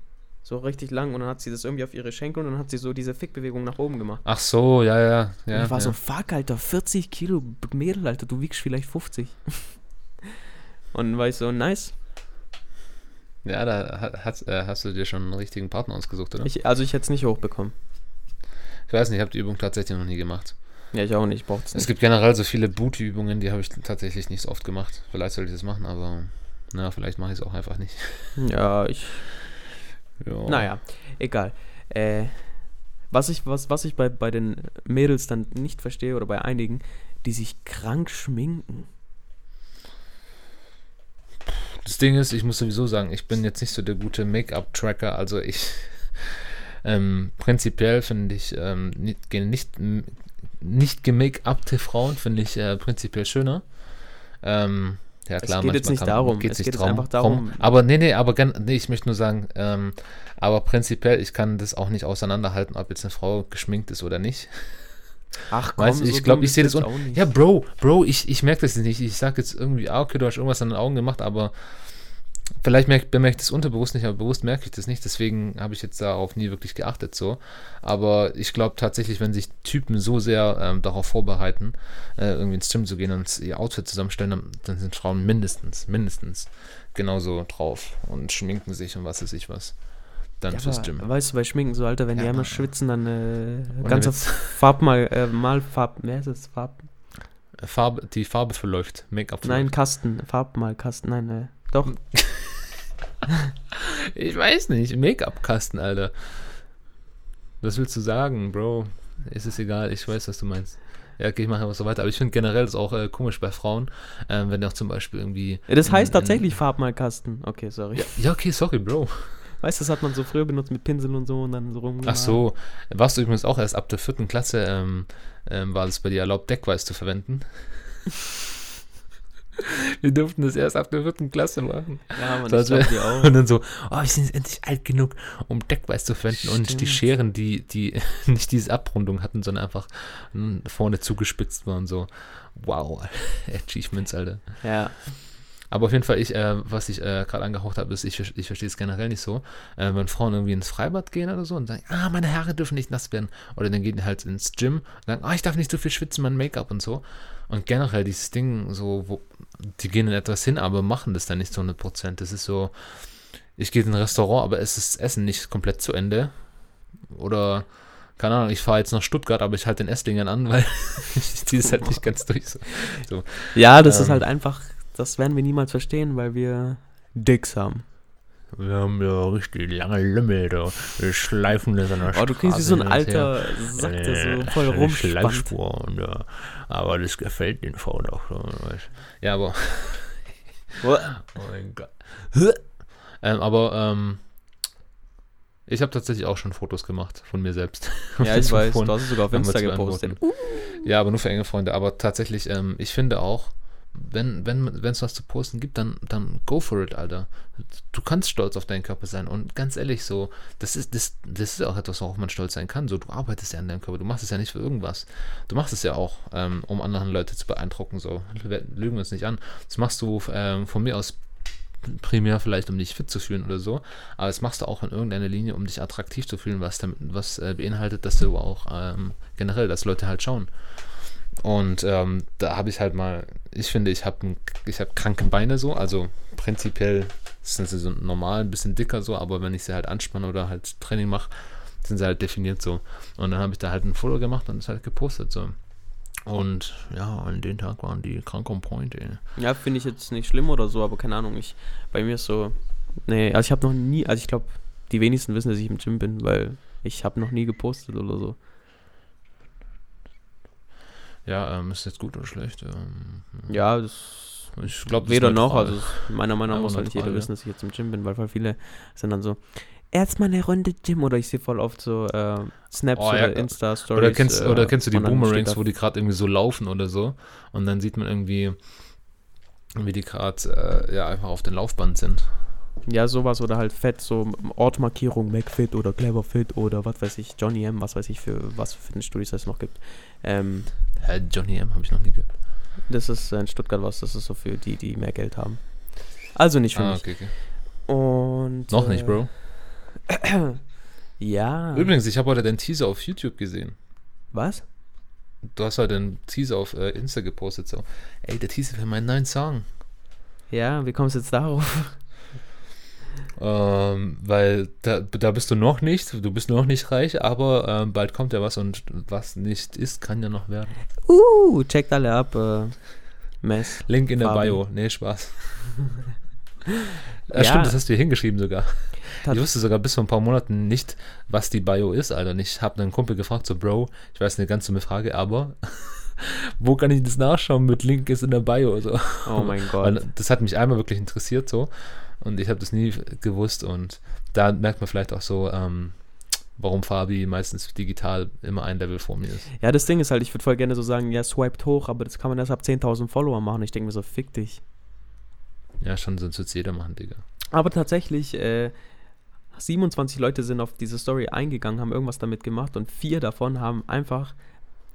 So richtig lang. Und dann hat sie das irgendwie auf ihre Schenkel und dann hat sie so diese Fickbewegung nach oben gemacht. Ach so, ja, ja. ja und ich war ja. so, fuck, Alter, 40 Kilo Mädel, Alter, du wiegst vielleicht 50. und dann war ich so, nice. Ja, da hast, äh, hast du dir schon einen richtigen Partner ausgesucht, oder? Ich, also ich hätte es nicht hochbekommen. Ich weiß nicht, ich habe die Übung tatsächlich noch nie gemacht. Ja, ich auch nicht, braucht es Es gibt generell so viele Booty-Übungen, die habe ich tatsächlich nicht so oft gemacht. Vielleicht sollte ich das machen, aber na, vielleicht mache ich es auch einfach nicht. Ja, ich. Ja. Naja, egal. Äh, was ich, was, was ich bei, bei den Mädels dann nicht verstehe, oder bei einigen, die sich krank schminken. Das Ding ist, ich muss sowieso sagen, ich bin jetzt nicht so der gute Make-up-Tracker, also ich ähm, prinzipiell finde ich ähm, nicht, nicht, nicht gemake-upte Frauen finde ich äh, prinzipiell schöner. Ähm, ja klar, es geht jetzt nicht kann, darum. Geht's es geht darum, einfach darum. Aber nee, nee, aber nee, ich möchte nur sagen, ähm, aber prinzipiell, ich kann das auch nicht auseinanderhalten, ob jetzt eine Frau geschminkt ist oder nicht. Ach komm, weißt, so ich glaube, ich sehe das auch nicht. Ja, Bro, Bro, ich, ich merke das nicht. Ich sage jetzt irgendwie, ah, okay, du hast irgendwas an den Augen gemacht, aber Vielleicht merkt, bemerke ich das unterbewusst nicht, aber bewusst merke ich das nicht. Deswegen habe ich jetzt darauf nie wirklich geachtet so. Aber ich glaube tatsächlich, wenn sich Typen so sehr ähm, darauf vorbereiten, äh, irgendwie ins Gym zu gehen und ihr Outfit zusammenstellen, dann, dann, sind Frauen mindestens, mindestens genauso drauf und schminken sich und was weiß ich was. Dann ja, fürs Gym. Weißt du, bei Schminken so, Alter, wenn ja, die einmal schwitzen, dann äh, ganze Farb mal, äh, mal Farb, wer ist es? Farb? Farbe, die Farbe verläuft. Make-up. Nein, Kasten. Farbmalkasten. Nein, äh, doch. ich weiß nicht. Make-up-Kasten, Alter. Was willst du sagen, Bro? Ist es egal, ich weiß, was du meinst. Ja, okay, ich mache einfach so weiter. Aber ich finde generell das auch äh, komisch bei Frauen, ähm, wenn auch zum Beispiel irgendwie. Das heißt in, tatsächlich Farbmalkasten. Okay, sorry. Ja, ja, okay, sorry, Bro. Weißt du, das hat man so früher benutzt mit Pinseln und so und dann so rum. Ach so, warst du übrigens auch erst ab der vierten Klasse, ähm, ähm, war es bei dir erlaubt, Deckweiß zu verwenden? Wir durften das erst ab der vierten Klasse machen. Ja, man, das ich wir, auch. Und dann so, oh, wir sind jetzt endlich alt genug, um Deckweiß zu verwenden. Stimmt. Und die Scheren, die, die nicht diese Abrundung hatten, sondern einfach vorne zugespitzt waren. So, wow, Achievements, Alter. Ja. Aber auf jeden Fall, ich, äh, was ich äh, gerade angehaucht habe, ist, ich, ich verstehe es generell nicht so, äh, wenn Frauen irgendwie ins Freibad gehen oder so und sagen, ah, meine Haare dürfen nicht nass werden. Oder dann gehen die halt ins Gym und sagen, ah, ich darf nicht so viel schwitzen, mein Make-up und so. Und generell dieses Ding, so, wo, die gehen in etwas hin, aber machen das dann nicht zu 100%. Das ist so, ich gehe in ein Restaurant, aber es ist das Essen nicht komplett zu Ende. Oder, keine Ahnung, ich fahre jetzt nach Stuttgart, aber ich halte den Esslingen an, weil ich ziehe es halt nicht ganz durch. So. Ja, das ähm, ist halt einfach das werden wir niemals verstehen, weil wir Dicks haben. Wir haben ja richtig lange Lümmel, da. Wir schleifen das an der Oh, du klingst wie Straße so ein alter Sack, der so voll rumspannt. Und, ja, aber das gefällt den Frauen auch. Ja, aber. Oh mein Gott. Ähm, aber ähm, ich habe tatsächlich auch schon Fotos gemacht von mir selbst. Ja, ich weiß, du hast es sogar auf Insta gepostet. Ja, aber nur für enge Freunde. Aber tatsächlich, ähm, ich finde auch, wenn wenn es was zu posten gibt, dann, dann go for it, Alter. Du kannst stolz auf deinen Körper sein. Und ganz ehrlich, so, das ist, das, das ist auch etwas, worauf man stolz sein kann. So, du arbeitest ja an deinem Körper. Du machst es ja nicht für irgendwas. Du machst es ja auch, ähm, um anderen Leute zu beeindrucken. So, lügen wir uns nicht an. Das machst du ähm, von mir aus primär vielleicht, um dich fit zu fühlen oder so, aber das machst du auch in irgendeiner Linie, um dich attraktiv zu fühlen, was damit, was äh, beinhaltet, dass du auch ähm, generell, dass Leute halt schauen. Und ähm, da habe ich halt mal, ich finde, ich habe hab kranke Beine so, also prinzipiell sind sie so normal, ein bisschen dicker so, aber wenn ich sie halt anspanne oder halt Training mache, sind sie halt definiert so. Und dann habe ich da halt ein Foto gemacht und es halt gepostet so. Und ja, an den Tag waren die krank on point, ey. Ja, finde ich jetzt nicht schlimm oder so, aber keine Ahnung. Ich, bei mir ist so. Nee, also ich habe noch nie, also ich glaube, die wenigsten wissen, dass ich im Gym bin, weil ich habe noch nie gepostet oder so. Ja, ähm, ist jetzt gut oder schlecht? Ähm, Ja, das ich glaube, weder noch. Also meiner Meinung nach Ja, muss halt neutral, jeder ja. wissen, dass ich jetzt im Gym bin, weil voll viele sind dann so. Erstmal eine Runde Gym oder ich sehe voll oft so äh, Snaps Oh, ja, oder Insta-Stories. Oder kennst, äh, oder kennst du die Boomerangs, wo die gerade irgendwie so laufen oder so? Und dann sieht man irgendwie, wie die gerade äh, ja, einfach auf dem Laufband sind. Ja, sowas oder halt Fett, so Ortmarkierung, McFit oder Cleverfit oder was weiß ich, Johnny M, was weiß ich für was für Fitnessstudios es noch gibt. Ähm, Hä, Johnny M. habe ich noch nie gehört. das ist in Stuttgart was, das ist so für die, die mehr Geld haben. Also nicht für Ah, mich. okay, okay. Und Noch äh, nicht, Bro. Ja. Übrigens, ich habe heute den Teaser auf YouTube gesehen. Was? Du hast heute den Teaser auf äh, Insta gepostet, so. Ey, der Teaser für meinen neuen Song. Ja, wie kommst du jetzt darauf? Ähm, weil da, da bist du noch nicht, du bist noch nicht reich, aber ähm, bald kommt ja was und was nicht ist, kann ja noch werden. Uh, checkt alle ab. Äh, Mess. Link in der Fabi. Bio. Nee, Spaß. Ja. Stimmt, das hast du hier hingeschrieben sogar. Ich wusste sogar bis vor ein paar Monaten nicht, was die Bio ist, Alter. Und ich habe einen Kumpel gefragt, so, Bro, ich weiß eine ganz dumme Frage, aber wo kann ich das nachschauen mit Link ist in der Bio? So. Oh mein Gott. das hat mich einmal wirklich interessiert so und ich habe das nie gewusst und da merkt man vielleicht auch so, ähm, warum Fabi meistens digital immer ein Level vor mir ist. Ja, das Ding ist halt, ich würde voll gerne so sagen, ja, swiped hoch, aber das kann man erst ab 10.000 Follower machen. Ich denke mir so, fick dich. Ja, schon sonst wird jeder machen, Digga. Aber tatsächlich, äh, 27 Leute sind auf diese Story eingegangen, haben irgendwas damit gemacht und vier davon haben einfach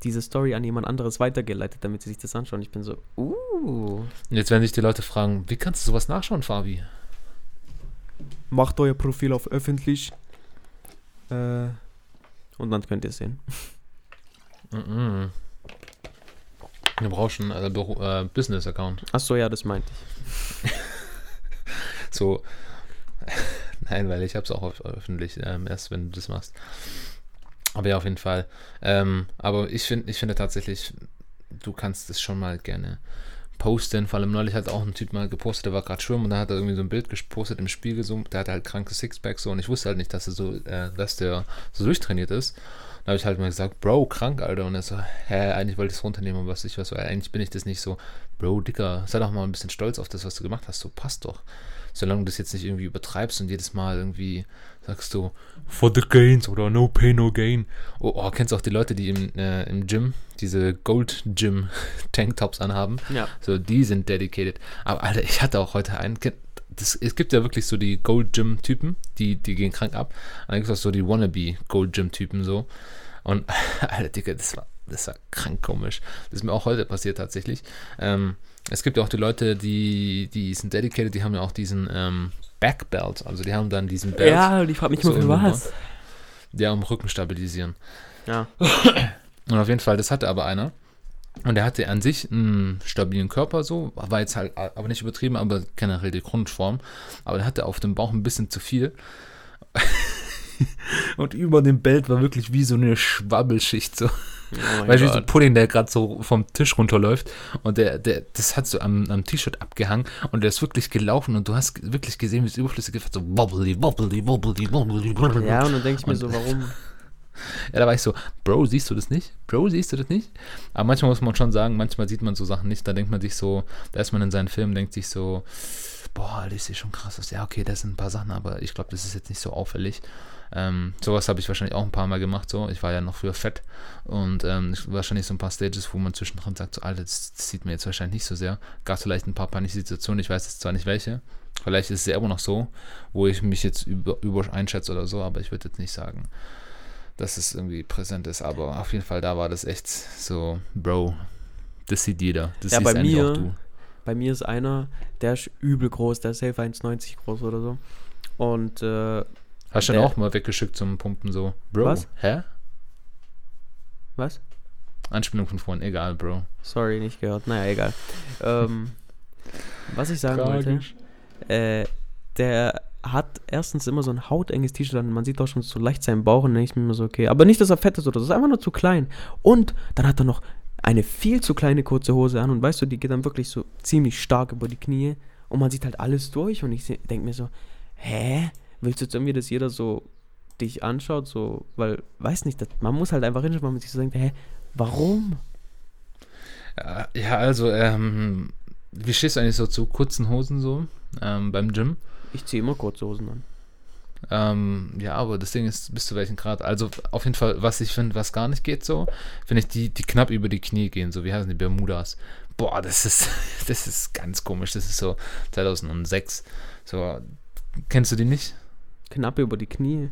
diese Story an jemand anderes weitergeleitet, damit sie sich das anschauen. Ich bin so, uh. Jetzt werden sich die Leute fragen, wie kannst du sowas nachschauen, Fabi? Macht euer Profil auf öffentlich. Äh, und dann könnt ihr es sehen. Mhm. Du brauchst einen äh, äh, Business-Account. Achso, ja, das meinte ich. So. Nein, weil ich habe es auch auf, öffentlich, ähm, erst wenn du das machst. Aber ja, auf jeden Fall. Ähm, aber ich, find, ich finde tatsächlich, du kannst es schon mal gerne posten. Vor allem neulich hat auch ein Typ mal gepostet, der war gerade schwimmen und da hat er irgendwie so ein Bild gepostet im Spiegel, so, der hatte halt krankes Sixpack so und ich wusste halt nicht, dass er so, äh, dass der so durchtrainiert ist. Da habe ich halt mal gesagt, Bro, krank, Alter. Und er so, hä, eigentlich wollte ich es runternehmen, aber was ich was, weil eigentlich bin ich das nicht so, Bro, Dicker, sei doch mal ein bisschen stolz auf das, was du gemacht hast. So, passt doch. Solange du das jetzt nicht irgendwie übertreibst und jedes Mal irgendwie sagst du, for the gains oder no pain, no gain. Oh, oh kennst du auch die Leute, die im, äh, im Gym diese Gold Gym Tanktops anhaben? Ja. So, die sind dedicated. Aber Alter, ich hatte auch heute einen. Das, es gibt ja wirklich so die Gold Gym Typen, die, die gehen krank ab. Und dann gibt es auch so die Wannabe Gold Gym Typen so. Und Alter, Digga, das war, das war krank komisch. Das ist mir auch heute passiert tatsächlich. Ähm, es gibt ja auch die Leute, die, die sind dedicated, die haben ja auch diesen ähm, Backbelt. Also die haben dann diesen Belt. Ja, und ich frage mich So mal für was. Ja, um Rücken stabilisieren. Ja. Und auf jeden Fall, das hatte aber einer. Und der hatte an sich einen stabilen Körper so, war jetzt halt aber nicht übertrieben, aber generell die Grundform. Aber der hatte auf dem Bauch ein bisschen zu viel. Und über dem Belt war wirklich wie so eine Schwabbelschicht so. Oh Weißt du, so Gott. Pudding, der gerade so vom Tisch runterläuft und der, der, das hat so am, am T-Shirt abgehangen und der ist wirklich gelaufen und du hast wirklich gesehen, wie es überflüssig ist, so wobbly, wobbly, wobbly, wobbly, wobbly. Ja, und dann denke ich mir Und- so, warum? Ja, da war ich so, Bro, siehst du das nicht? Bro, siehst du das nicht? Aber manchmal muss man schon sagen, manchmal sieht man so Sachen nicht, da denkt man sich so, da ist man in seinen Filmen, denkt sich so, boah, das sieht schon krass aus. Ja, okay, das sind ein paar Sachen, aber ich glaube, das ist jetzt nicht so auffällig. Ähm, sowas habe ich wahrscheinlich auch ein paar Mal gemacht, so. Ich war ja noch früher fett und ähm, ich- wahrscheinlich so ein paar Stages, wo man zwischendrin sagt, so, Alter, das, das sieht mir jetzt wahrscheinlich nicht so sehr. Gab vielleicht ein paar peinliche Situationen, ich weiß jetzt zwar nicht welche. Vielleicht ist es ja immer noch so, wo ich mich jetzt über, über einschätze oder so, aber ich würde jetzt nicht sagen, dass es irgendwie präsent ist. Aber auf jeden Fall, da war das echt so, Bro, das sieht jeder. Das Ja, bei mir- auch du. Bei mir ist einer, der ist übel groß, der ist safe 1,90 groß oder so. Und äh, Hast du den der- auch mal weggeschickt zum Pumpen so, Bro, Was? hä? was? Anspielung von vorhin, egal, Bro. Sorry, nicht gehört. Naja, egal. ähm, was ich sagen wollte, äh, der hat erstens immer so ein hautenges T-Shirt an. Man sieht auch schon so leicht seinen Bauch und dann denke ich mir immer so, okay. Aber nicht, dass er fett ist oder so, das ist einfach nur zu klein. Und dann hat er noch eine viel zu kleine kurze Hose an und weißt du, die geht dann wirklich so ziemlich stark über die Knie und man sieht halt alles durch und ich denke mir so, hä? Willst du jetzt irgendwie, dass jeder so dich anschaut, so, weil, weiß nicht, das, man muss halt einfach hinschauen, man sich so denkt, hä, warum? Ja, ja, also, ähm, wie stehst du eigentlich so zu kurzen Hosen so ähm, beim Gym? Ich ziehe immer kurze Hosen an. Ähm, ja, aber das Ding ist, bis zu welchem Grad? Also auf jeden Fall, was ich finde, was gar nicht geht so, finde ich die, die knapp über die Knie gehen, so wie heißen die Bermudas. Boah, das ist, das ist ganz komisch. Das ist so 2006. So, kennst du die nicht? Knapp über die Knie.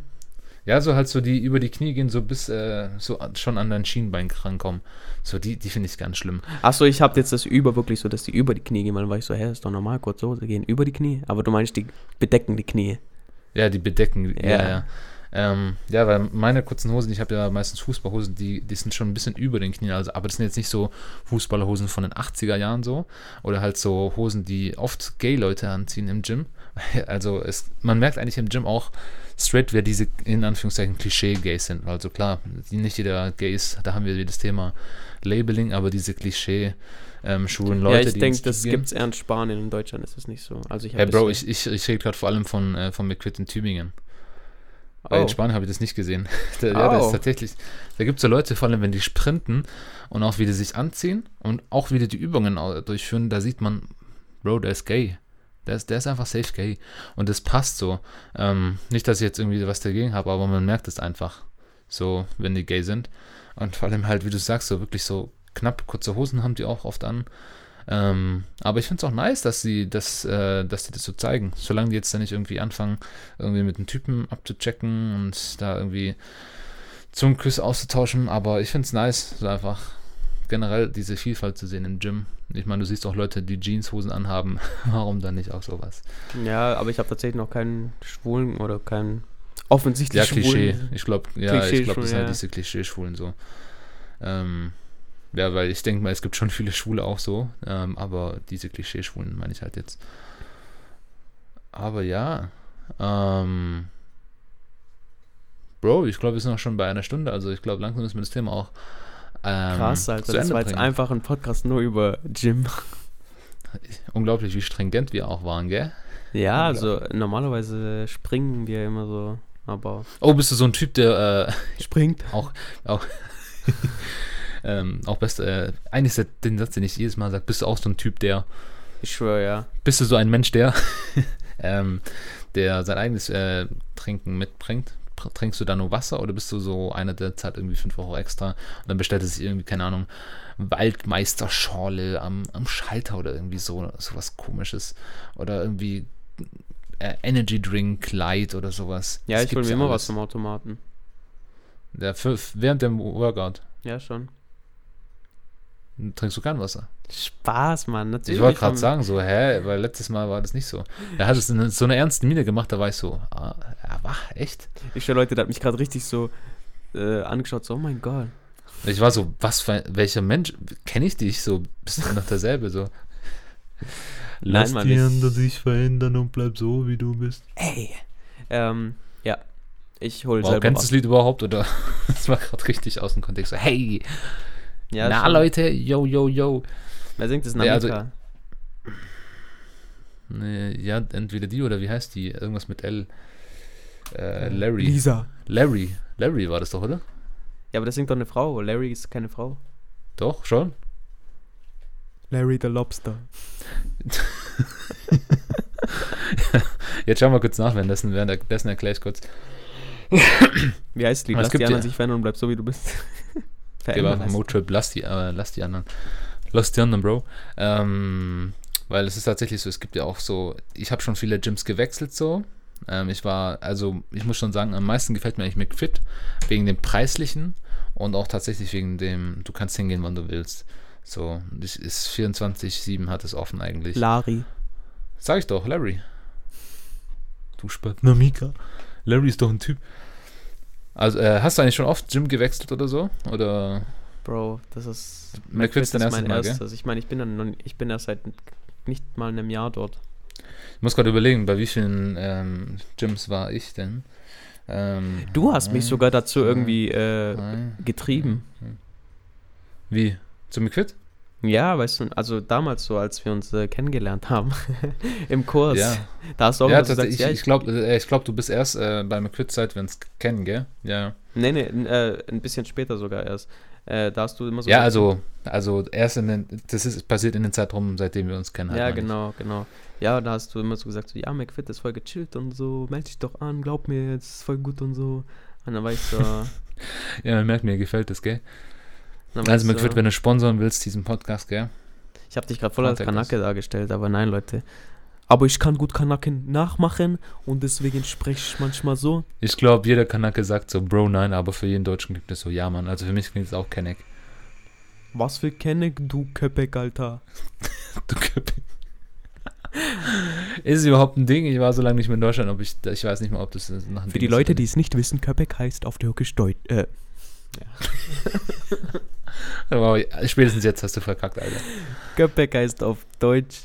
Ja, so halt so die über die Knie gehen, so bis äh, so schon an dein Schienbein rankommen. So, die, die finde ich ganz schlimm. Achso, ich habe jetzt das über wirklich so, dass die über die Knie gehen, weil dann war ich so, hä, ist doch normal, kurze Hose gehen über die Knie. Aber du meinst, die bedecken die Knie. Ja, die bedecken. Ja, Ja. ja. Ähm, ja, weil meine kurzen Hosen, ich habe ja meistens Fußballhosen, die, die sind schon ein bisschen über den Knien, also, aber das sind jetzt nicht so Fußballerhosen von den 80er Jahren so. Oder halt so Hosen, die oft Gay-Leute anziehen im Gym. Also es, man merkt eigentlich im Gym auch straight, wer diese in Anführungszeichen Klischee-Gays sind. Also klar, nicht jeder Gay ist, da haben wir wieder das Thema Labeling, aber diese Klischee ähm, schwulen Leute, ja, ich denke, das Gym- gibt's eher in Spanien, in Deutschland ist das nicht so. Also ich Hey Bro, ich, ich, ich rede gerade vor allem von, äh, von McQuitt in Tübingen. Oh. in Spanien habe ich das nicht gesehen. Da, ja, das Oh. ist tatsächlich. Da gibt es so Leute, vor allem wenn die sprinten und auch wie die sich anziehen und auch wie die die Übungen durchführen, da sieht man, Bro, der ist gay. Der ist, der ist einfach safe gay. Und das passt so. Ähm, nicht, dass ich jetzt irgendwie was dagegen habe, aber man merkt es einfach. So, wenn die gay sind. Und vor allem halt, wie du sagst, so wirklich so knapp kurze Hosen haben die auch oft an. Ähm, aber ich finde es auch nice, dass sie das, äh, dass die das so zeigen. Solange die jetzt dann nicht irgendwie anfangen, irgendwie mit einem Typen abzuchecken und da irgendwie Zungenküsse auszutauschen. Aber ich finde es nice, so einfach generell diese Vielfalt zu sehen im Gym. Ich meine, du siehst auch Leute, die Jeanshosen anhaben. Warum dann nicht auch sowas? Ja, aber ich habe tatsächlich noch keinen Schwulen oder keinen offensichtlich Ja, Klischee. Schwulen. Ich glaube, ja, ich glaube, das sind halt ja. diese Klischee-Schwulen so. Ähm, ja, weil ich denke mal, es gibt schon viele Schwule auch so, ähm, aber diese Klischee-Schwulen meine ich halt jetzt. Aber ja, ähm, Bro, ich glaube, wir sind auch schon bei einer Stunde, also ich glaube, langsam müssen wir das Thema auch ähm, Krass, Alter. Das war jetzt einfach ein Podcast nur über Gym. Unglaublich, wie stringent wir auch waren, gell? Ja, also normalerweise springen wir immer so, aber Oh, bist du so ein Typ, der äh, springt. ähm, auch best, äh, eigentlich ist der, den Satz, den ich jedes Mal sage, bist du auch so ein Typ, der Ich schwöre, ja. Bist du so ein Mensch, der, ähm, der sein eigenes äh, Trinken mitbringt? Trinkst du da nur Wasser oder bist du so einer, der zahlt irgendwie 5 Euro extra und dann bestellt er sich irgendwie, keine Ahnung, Waldmeisterschorle am, am Schalter oder irgendwie so sowas komisches oder irgendwie äh, Energy Drink Light oder sowas. Ja, Das ich hole mir immer alles. was vom Automaten. Der für, während dem Workout Ja, schon. Trinkst du kein Wasser. Spaß, Mann. Natürlich. Ich wollte gerade sagen, so, hä, weil letztes Mal war das nicht so. Er hat es in so eine ernste Miene gemacht, da war ich so, ah, wach, echt? Ich schwöre, Leute, der hat mich gerade richtig so äh, angeschaut, so, oh mein Gott. Ich war so, was für ein, welcher Mensch, kenne ich dich so, bist du noch derselbe, so. Nein, Mann, ich- dich verändern und bleib so, wie du bist. Ey. Ähm, ja. Ich hole Wow, selber kennst du das Lied überhaupt? Oder das war gerade richtig aus dem Kontext. So, hey, Ja, na schon. Leute, yo, yo, yo. Wer singt das? Ja, also- Namika. Nee, ja, entweder die oder wie heißt die? Irgendwas mit L. Äh, Larry. Lisa. Larry. Larry war das doch, oder? Ja, aber das singt doch eine Frau. Larry ist keine Frau. Doch, schon. Larry the Lobster. Jetzt schauen wir kurz nach, währenddessen, währenddessen erkläre ich kurz. Wie heißt die? Es Lass gibt die anderen ja- sich verändern und bleib so, wie du bist. Verändern heißt- Motrip, lass die, äh, lass die anderen. Lass die anderen, Bro. Ähm, weil es ist tatsächlich so, es gibt ja auch so, ich habe schon viele Gyms gewechselt so. Ähm, ich war, also ich muss schon sagen, am meisten gefällt mir eigentlich McFit, wegen dem Preislichen und auch tatsächlich wegen dem, du kannst hingehen, wann du willst. So, das ist 24-7 hat es offen eigentlich. Lari. Sag ich doch, Larry. Du Spät. Na, Mika. Larry ist doch ein Typ. Also, äh, hast du eigentlich schon oft Gym gewechselt oder so? Oder Bro, das ist. McFit ist erstes mein Mal, gell? erstes. Ich meine, ich bin dann ich bin erst seit nicht mal einem Jahr dort. Ich muss gerade überlegen, bei wie vielen ähm, Gyms war ich denn? Ähm, Du hast mich sogar dazu irgendwie äh, drei. getrieben. Wie? Zum McFit? Ja, weißt du, also damals so, als wir uns äh, kennengelernt haben im Kurs, Ja, da hast du auch ja gesagt, tatsächlich. ja, ich glaube, äh, ich glaub, du bist erst äh, bei McFit, seit wir uns kennen, gell? Ja. nee, nee, äh, ein bisschen später sogar erst. Äh, da hast du immer so Ja, gesagt, also, also erst in den, das ist passiert in den Zeitraum, seitdem wir uns kennen. halt Ja, meine ich. genau, genau. Ja, da hast du immer so gesagt, so, ja, McFit ist voll gechillt und so, meld dich doch an, glaub mir, jetzt ist voll gut und so. Und dann war ich so, Ja, man merkt, mir gefällt das, gell? Also McFit, so, wenn du sponsern willst, diesen Podcast, gell? ich habe dich gerade voll als. Kanake dargestellt, aber nein, Leute. Aber ich kann gut Kanaken nachmachen und deswegen spreche ich manchmal so. Ich glaube, jeder Kanake sagt so, Bro, nein, aber für jeden Deutschen gibt es so, ja, Mann. Also für mich klingt es auch Kenneck. Was für Kenneck, du Köpek, Alter. Du Köpfe. Ist es überhaupt ein Ding? Ich war so lange nicht mehr in Deutschland, ob ich, ich weiß nicht mal, ob das ein Für Ding die Leute, die es nicht wissen, Köpek heißt auf Türkisch Deutsch. Äh, Aber spätestens jetzt hast du verkackt, Alter. Köpek heißt auf Deutsch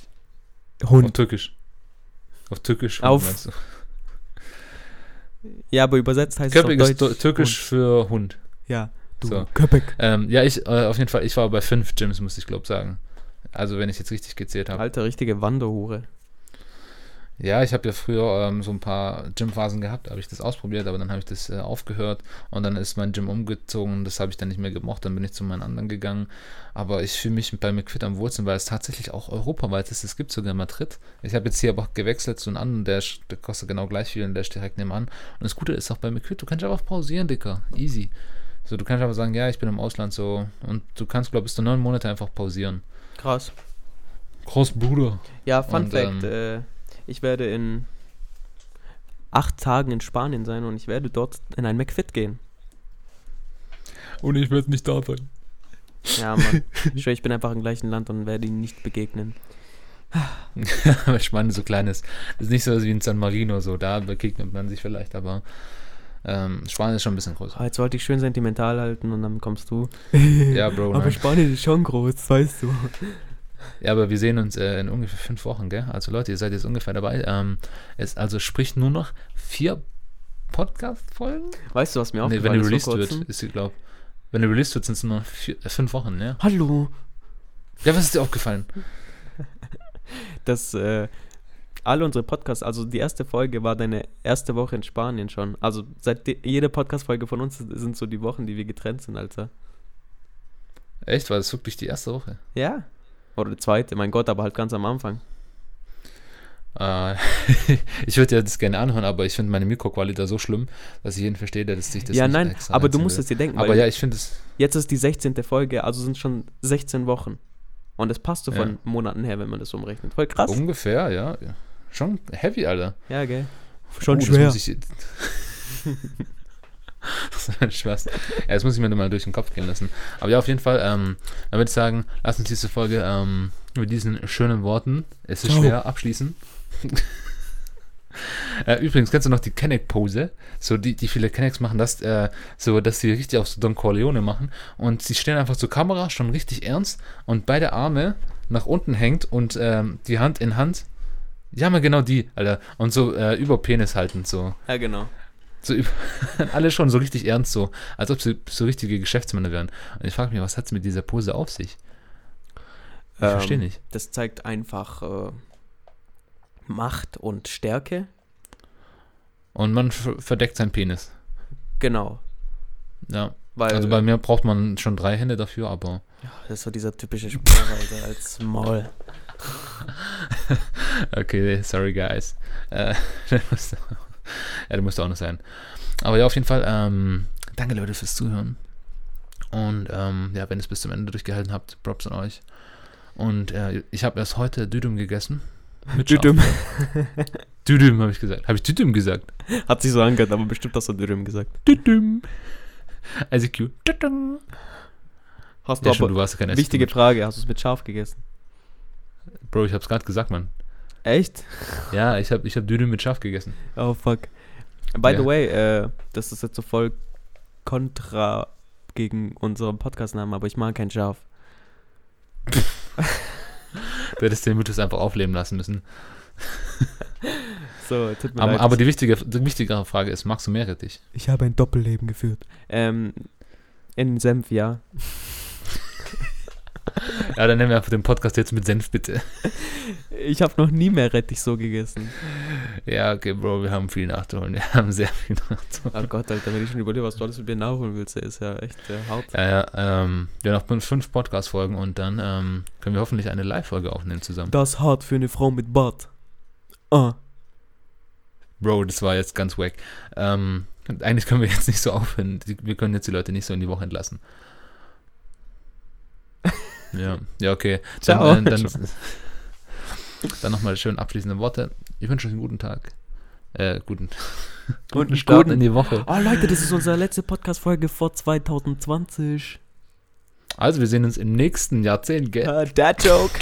Auf Hund. Türkisch. Auf Türkisch. Auf- meinst du? Ja, aber übersetzt heißt es auf Köpek Deutsch. ist Tür- Türkisch für Hund. Hund. Ja, du So. Köpek. Ähm, ja, ich, äh, auf jeden Fall, ich war bei fünf Gyms, muss ich glaube sagen. Also wenn ich jetzt richtig gezählt habe. Alter, richtige Wanderhure. Ja, ich habe ja früher ähm, so ein paar Gymphasen gehabt, habe ich das ausprobiert, aber dann habe ich das äh, aufgehört und dann ist mein Gym umgezogen, das habe ich dann nicht mehr gemocht, dann bin ich zu meinen anderen gegangen. Aber ich fühle mich bei McFit am Wurzeln, weil es tatsächlich auch europaweit ist. Es gibt sogar in Madrid. Ich habe jetzt hier aber auch gewechselt zu einem anderen, der, ist- der kostet genau gleich viel und der ist direkt nebenan. Und das Gute ist auch bei McFit, du kannst einfach pausieren, Dicker. Easy. So, du kannst einfach sagen, ja, ich bin im Ausland so und du kannst, glaube ich, bis zu neun Monate einfach pausieren. Krass. Groß Bruder. Ja, Fun Und, Fact, ähm, äh, ich werde in acht Tagen in Spanien sein und ich werde dort in ein McFit gehen. Und ich werde nicht da sein. Ja, Mann. ich schwör, ich bin einfach im gleichen Land und werde ihnen nicht begegnen. weil Spanien so klein ist. Das ist nicht so wie in San Marino, so da begegnet man sich vielleicht, aber ähm, Spanien ist schon ein bisschen größer. Ah, jetzt wollte ich schön sentimental halten und dann kommst du. Ja, Bro. Aber Nein. Spanien ist schon groß, weißt du. Ja, aber wir sehen uns äh, in ungefähr fünf Wochen, gell? Also Leute, ihr seid jetzt ungefähr dabei. Ähm, es also sprich nur noch vier Podcast-Folgen? Weißt du, was mir Nee, aufgefallen wenn die ist released wird, ist sie, glaub. Wenn die released wird, sind es nur noch vier, äh, fünf Wochen, ne? Hallo. Ja, was ist dir aufgefallen? Dass äh, alle unsere Podcasts, also die erste Folge war deine erste Woche in Spanien schon. Also seit de- jede Podcast-Folge von uns sind so die Wochen, die wir getrennt sind, Alter. Echt? War das wirklich die erste Woche? Ja. Oder die zweite, mein Gott, aber halt ganz am Anfang. Äh, ich würde ja das gerne anhören, aber ich finde meine Mikroqualität so schlimm, dass ich jeden verstehe, der das sich das ja, nicht nein, extra aber du musst es dir denken, Aber ja, ich finde es. jetzt ist die 16. Folge, also sind schon 16 Wochen. Und es passt so Ja. von Monaten her, wenn man das umrechnet. Voll krass. Ungefähr, ja. ja. Schon heavy, Alter. Ja, gell. Oh, das Spaß. Ja, das muss ich mir mal durch den Kopf gehen lassen. Aber ja, auf jeden Fall, ähm, dann würde ich sagen, lass uns diese Folge ähm, mit diesen schönen Worten, es ist Ciao. schwer, abschließen. äh, übrigens, kennst du noch die Kenneck-Pose? So, die, die viele Kennecks machen das, äh, so, dass sie richtig auf so Don Corleone machen und sie stehen einfach zur Kamera, schon richtig ernst und beide Arme nach unten hängt und ähm, die Hand in Hand. Ja, mal genau die, Alter. Und so äh, über Penis halten, so. Ja, genau. So, alle schon so richtig ernst, so, als ob sie so richtige Geschäftsmänner wären. Und ich frage mich, was hat es mit dieser Pose auf sich? Ich Ähm, verstehe nicht. Das zeigt einfach äh, Macht und Stärke. Und man ver- verdeckt seinen Penis. Genau. Ja. Weil Also bei mir braucht man schon drei Hände dafür, aber das ist so dieser typische Spruch, Alter, als Maul. okay, sorry guys. Äh, ja, der musste auch noch sein. Aber ja, auf jeden Fall, ähm, danke Leute fürs Zuhören. Und ähm, ja, wenn ihr es bis zum Ende durchgehalten habt, Props an euch. Und äh, ich habe erst heute Düdüm gegessen. Mit. Düdüm. Düdüm habe ich gesagt. Habe ich Düdüm gesagt? Hat sich so angehört, aber bestimmt hast du Dürüm gesagt. Düdüm. ICQ. Düdüm. Hast du Ja, schon, aber, du warst ja kein wichtige. Frage, hast du es mit Schaf gegessen? Bro, ich habe es gerade gesagt, Mann. Echt? Ja, ich habe ich hab Düdüm mit Schaf gegessen. Oh fuck. By Ja. the way, äh, das ist jetzt so voll kontra gegen unseren Podcast-Namen, aber ich mag kein Schaf. Du hättest den Mythos einfach aufleben lassen müssen. So, tut mir Aber, leid. aber die, wichtige, die wichtigere Frage ist, magst du Meerrettich? ich habe ein Doppelleben geführt. Ähm, in Senf, ja. Ja, dann nennen wir einfach den Podcast jetzt mit Senf, bitte. Ich habe noch nie mehr Rettich so gegessen. Ja, okay, Bro, wir haben viel nachzuholen. Wir haben sehr viel nachzuholen. Oh Gott, Alter, wenn ich schon überlege, was du alles mit mir nachholen willst, der ist ja echt äh, hart. Ja, ja, ähm, wir haben noch fünf Podcast-Folgen und dann ähm, können wir hoffentlich eine Live-Folge aufnehmen zusammen. Das hart für eine Frau mit Bart. Ah. Bro, das war jetzt ganz wack. Ähm, eigentlich können wir jetzt nicht so aufhören. Wir können jetzt die Leute nicht so in die Woche entlassen. Ja, ja, okay. Dann, äh, dann, dann nochmal schön abschließende Worte. Ich wünsche euch einen guten Tag. Äh, guten, guten Start guten- in die Woche. Oh Leute, das ist unsere letzte Podcast-Folge vor 2020. Also, wir sehen uns im nächsten Jahrzehnt, gell? Ah, that joke.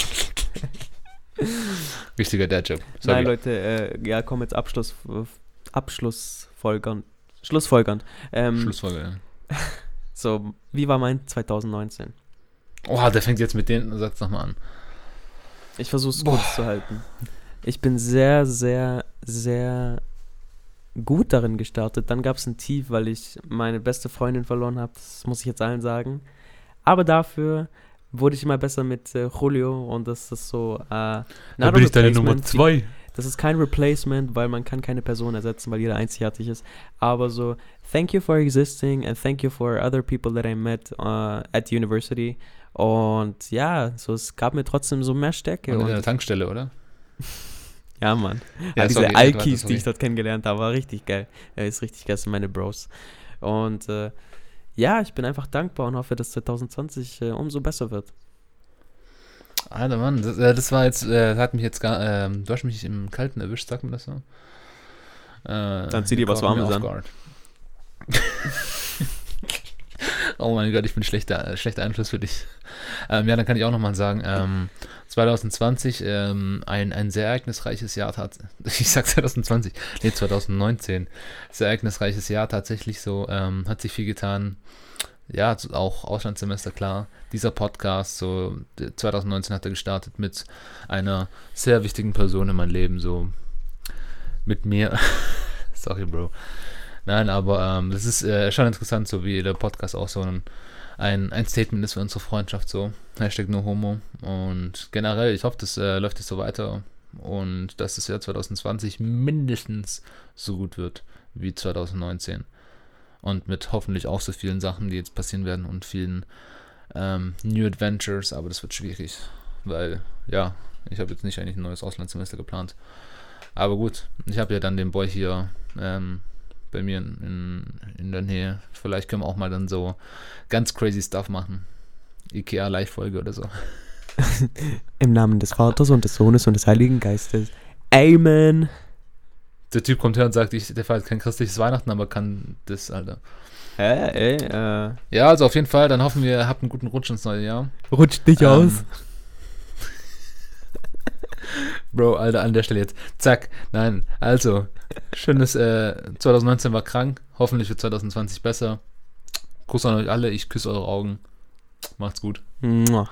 Richtiger Dad-Job. Nein, Leute, äh, ja, komm jetzt Abschluss, Abschlussfolgernd. Schlussfolgernd. Ähm, Schlussfolge. So, wie war mein 2019? Oh, der fängt jetzt mit den Satz nochmal an. Ich versuche es kurz zu halten. Ich bin sehr, sehr, sehr gut darin gestartet. Dann gab es ein Tief, weil ich meine beste Freundin verloren habe. Das muss ich jetzt allen sagen. Aber dafür wurde ich immer besser mit äh, Julio und das ist so. Äh, Da bin ich deine Nummer zwei. Das ist kein Replacement, weil man kann keine Person ersetzen, weil jeder einzigartig ist. Aber so, thank you for existing and thank you for other people that I met uh, at university. Und ja, so es gab mir trotzdem so mehr Stärke. Und in der Tankstelle, oder? ja, Mann. Ja, Ja, diese Alkis, die ich dort kennengelernt habe, war richtig geil. Ja, ist richtig geil, das sind meine Bros. Und äh, ja, ich bin einfach dankbar und hoffe, dass 2020 äh, umso besser wird. Alter Mann, das, äh, das war jetzt, äh, hat mich jetzt gar, ähm, du hast mich im Kalten erwischt, sagt man das so? Äh, Dann zieh dir was Warmes an. oh mein Gott, ich bin schlechter, äh, schlechter Einfluss für dich. Ähm, ja, dann kann ich auch nochmal sagen, ähm, 2020 ähm, ein, ein sehr ereignisreiches Jahr. Ich sag 2020, nee, 2019. Sehr ereignisreiches Jahr tatsächlich so, ähm, hat sich viel getan. Ja, auch Auslandssemester, klar. Dieser Podcast, so der 2019 hat er gestartet mit einer sehr wichtigen Person in meinem Leben, so mit mir. Sorry, Bro. Nein, aber ähm, das ist äh, schon interessant, so wie der Podcast auch so ein, ein, Statement ist für unsere Freundschaft, so. Hashtag no homo. Und generell, ich hoffe, das äh, läuft jetzt so weiter und dass das Jahr 2020 mindestens so gut wird wie 2019. Und mit hoffentlich auch so vielen Sachen, die jetzt passieren werden und vielen ähm, New Adventures, aber das wird schwierig, weil, ja, ich habe jetzt nicht eigentlich ein neues Auslandssemester geplant. Aber gut, ich habe ja dann den Boy hier ähm, bei mir in, in, in der Nähe. Vielleicht können wir auch mal dann so ganz crazy Stuff machen. Ikea Live-Folge oder so. Im Namen des Vaters und des Sohnes und des Heiligen Geistes. Amen. Der Typ kommt her und sagt, ich, der feiert kein christliches Weihnachten, aber kann das, Alter. Hä, ey, äh, Ja, also auf jeden Fall, dann hoffen wir, habt einen guten Rutsch ins neue Jahr. rutscht dich Ähm, aus. Bro, Alter, an der Stelle jetzt. Zack. Nein, also, schönes, äh, 2019 war krank. Hoffentlich wird 2020 besser. Kuss an euch alle, ich küsse eure Augen. Macht's gut. Mua.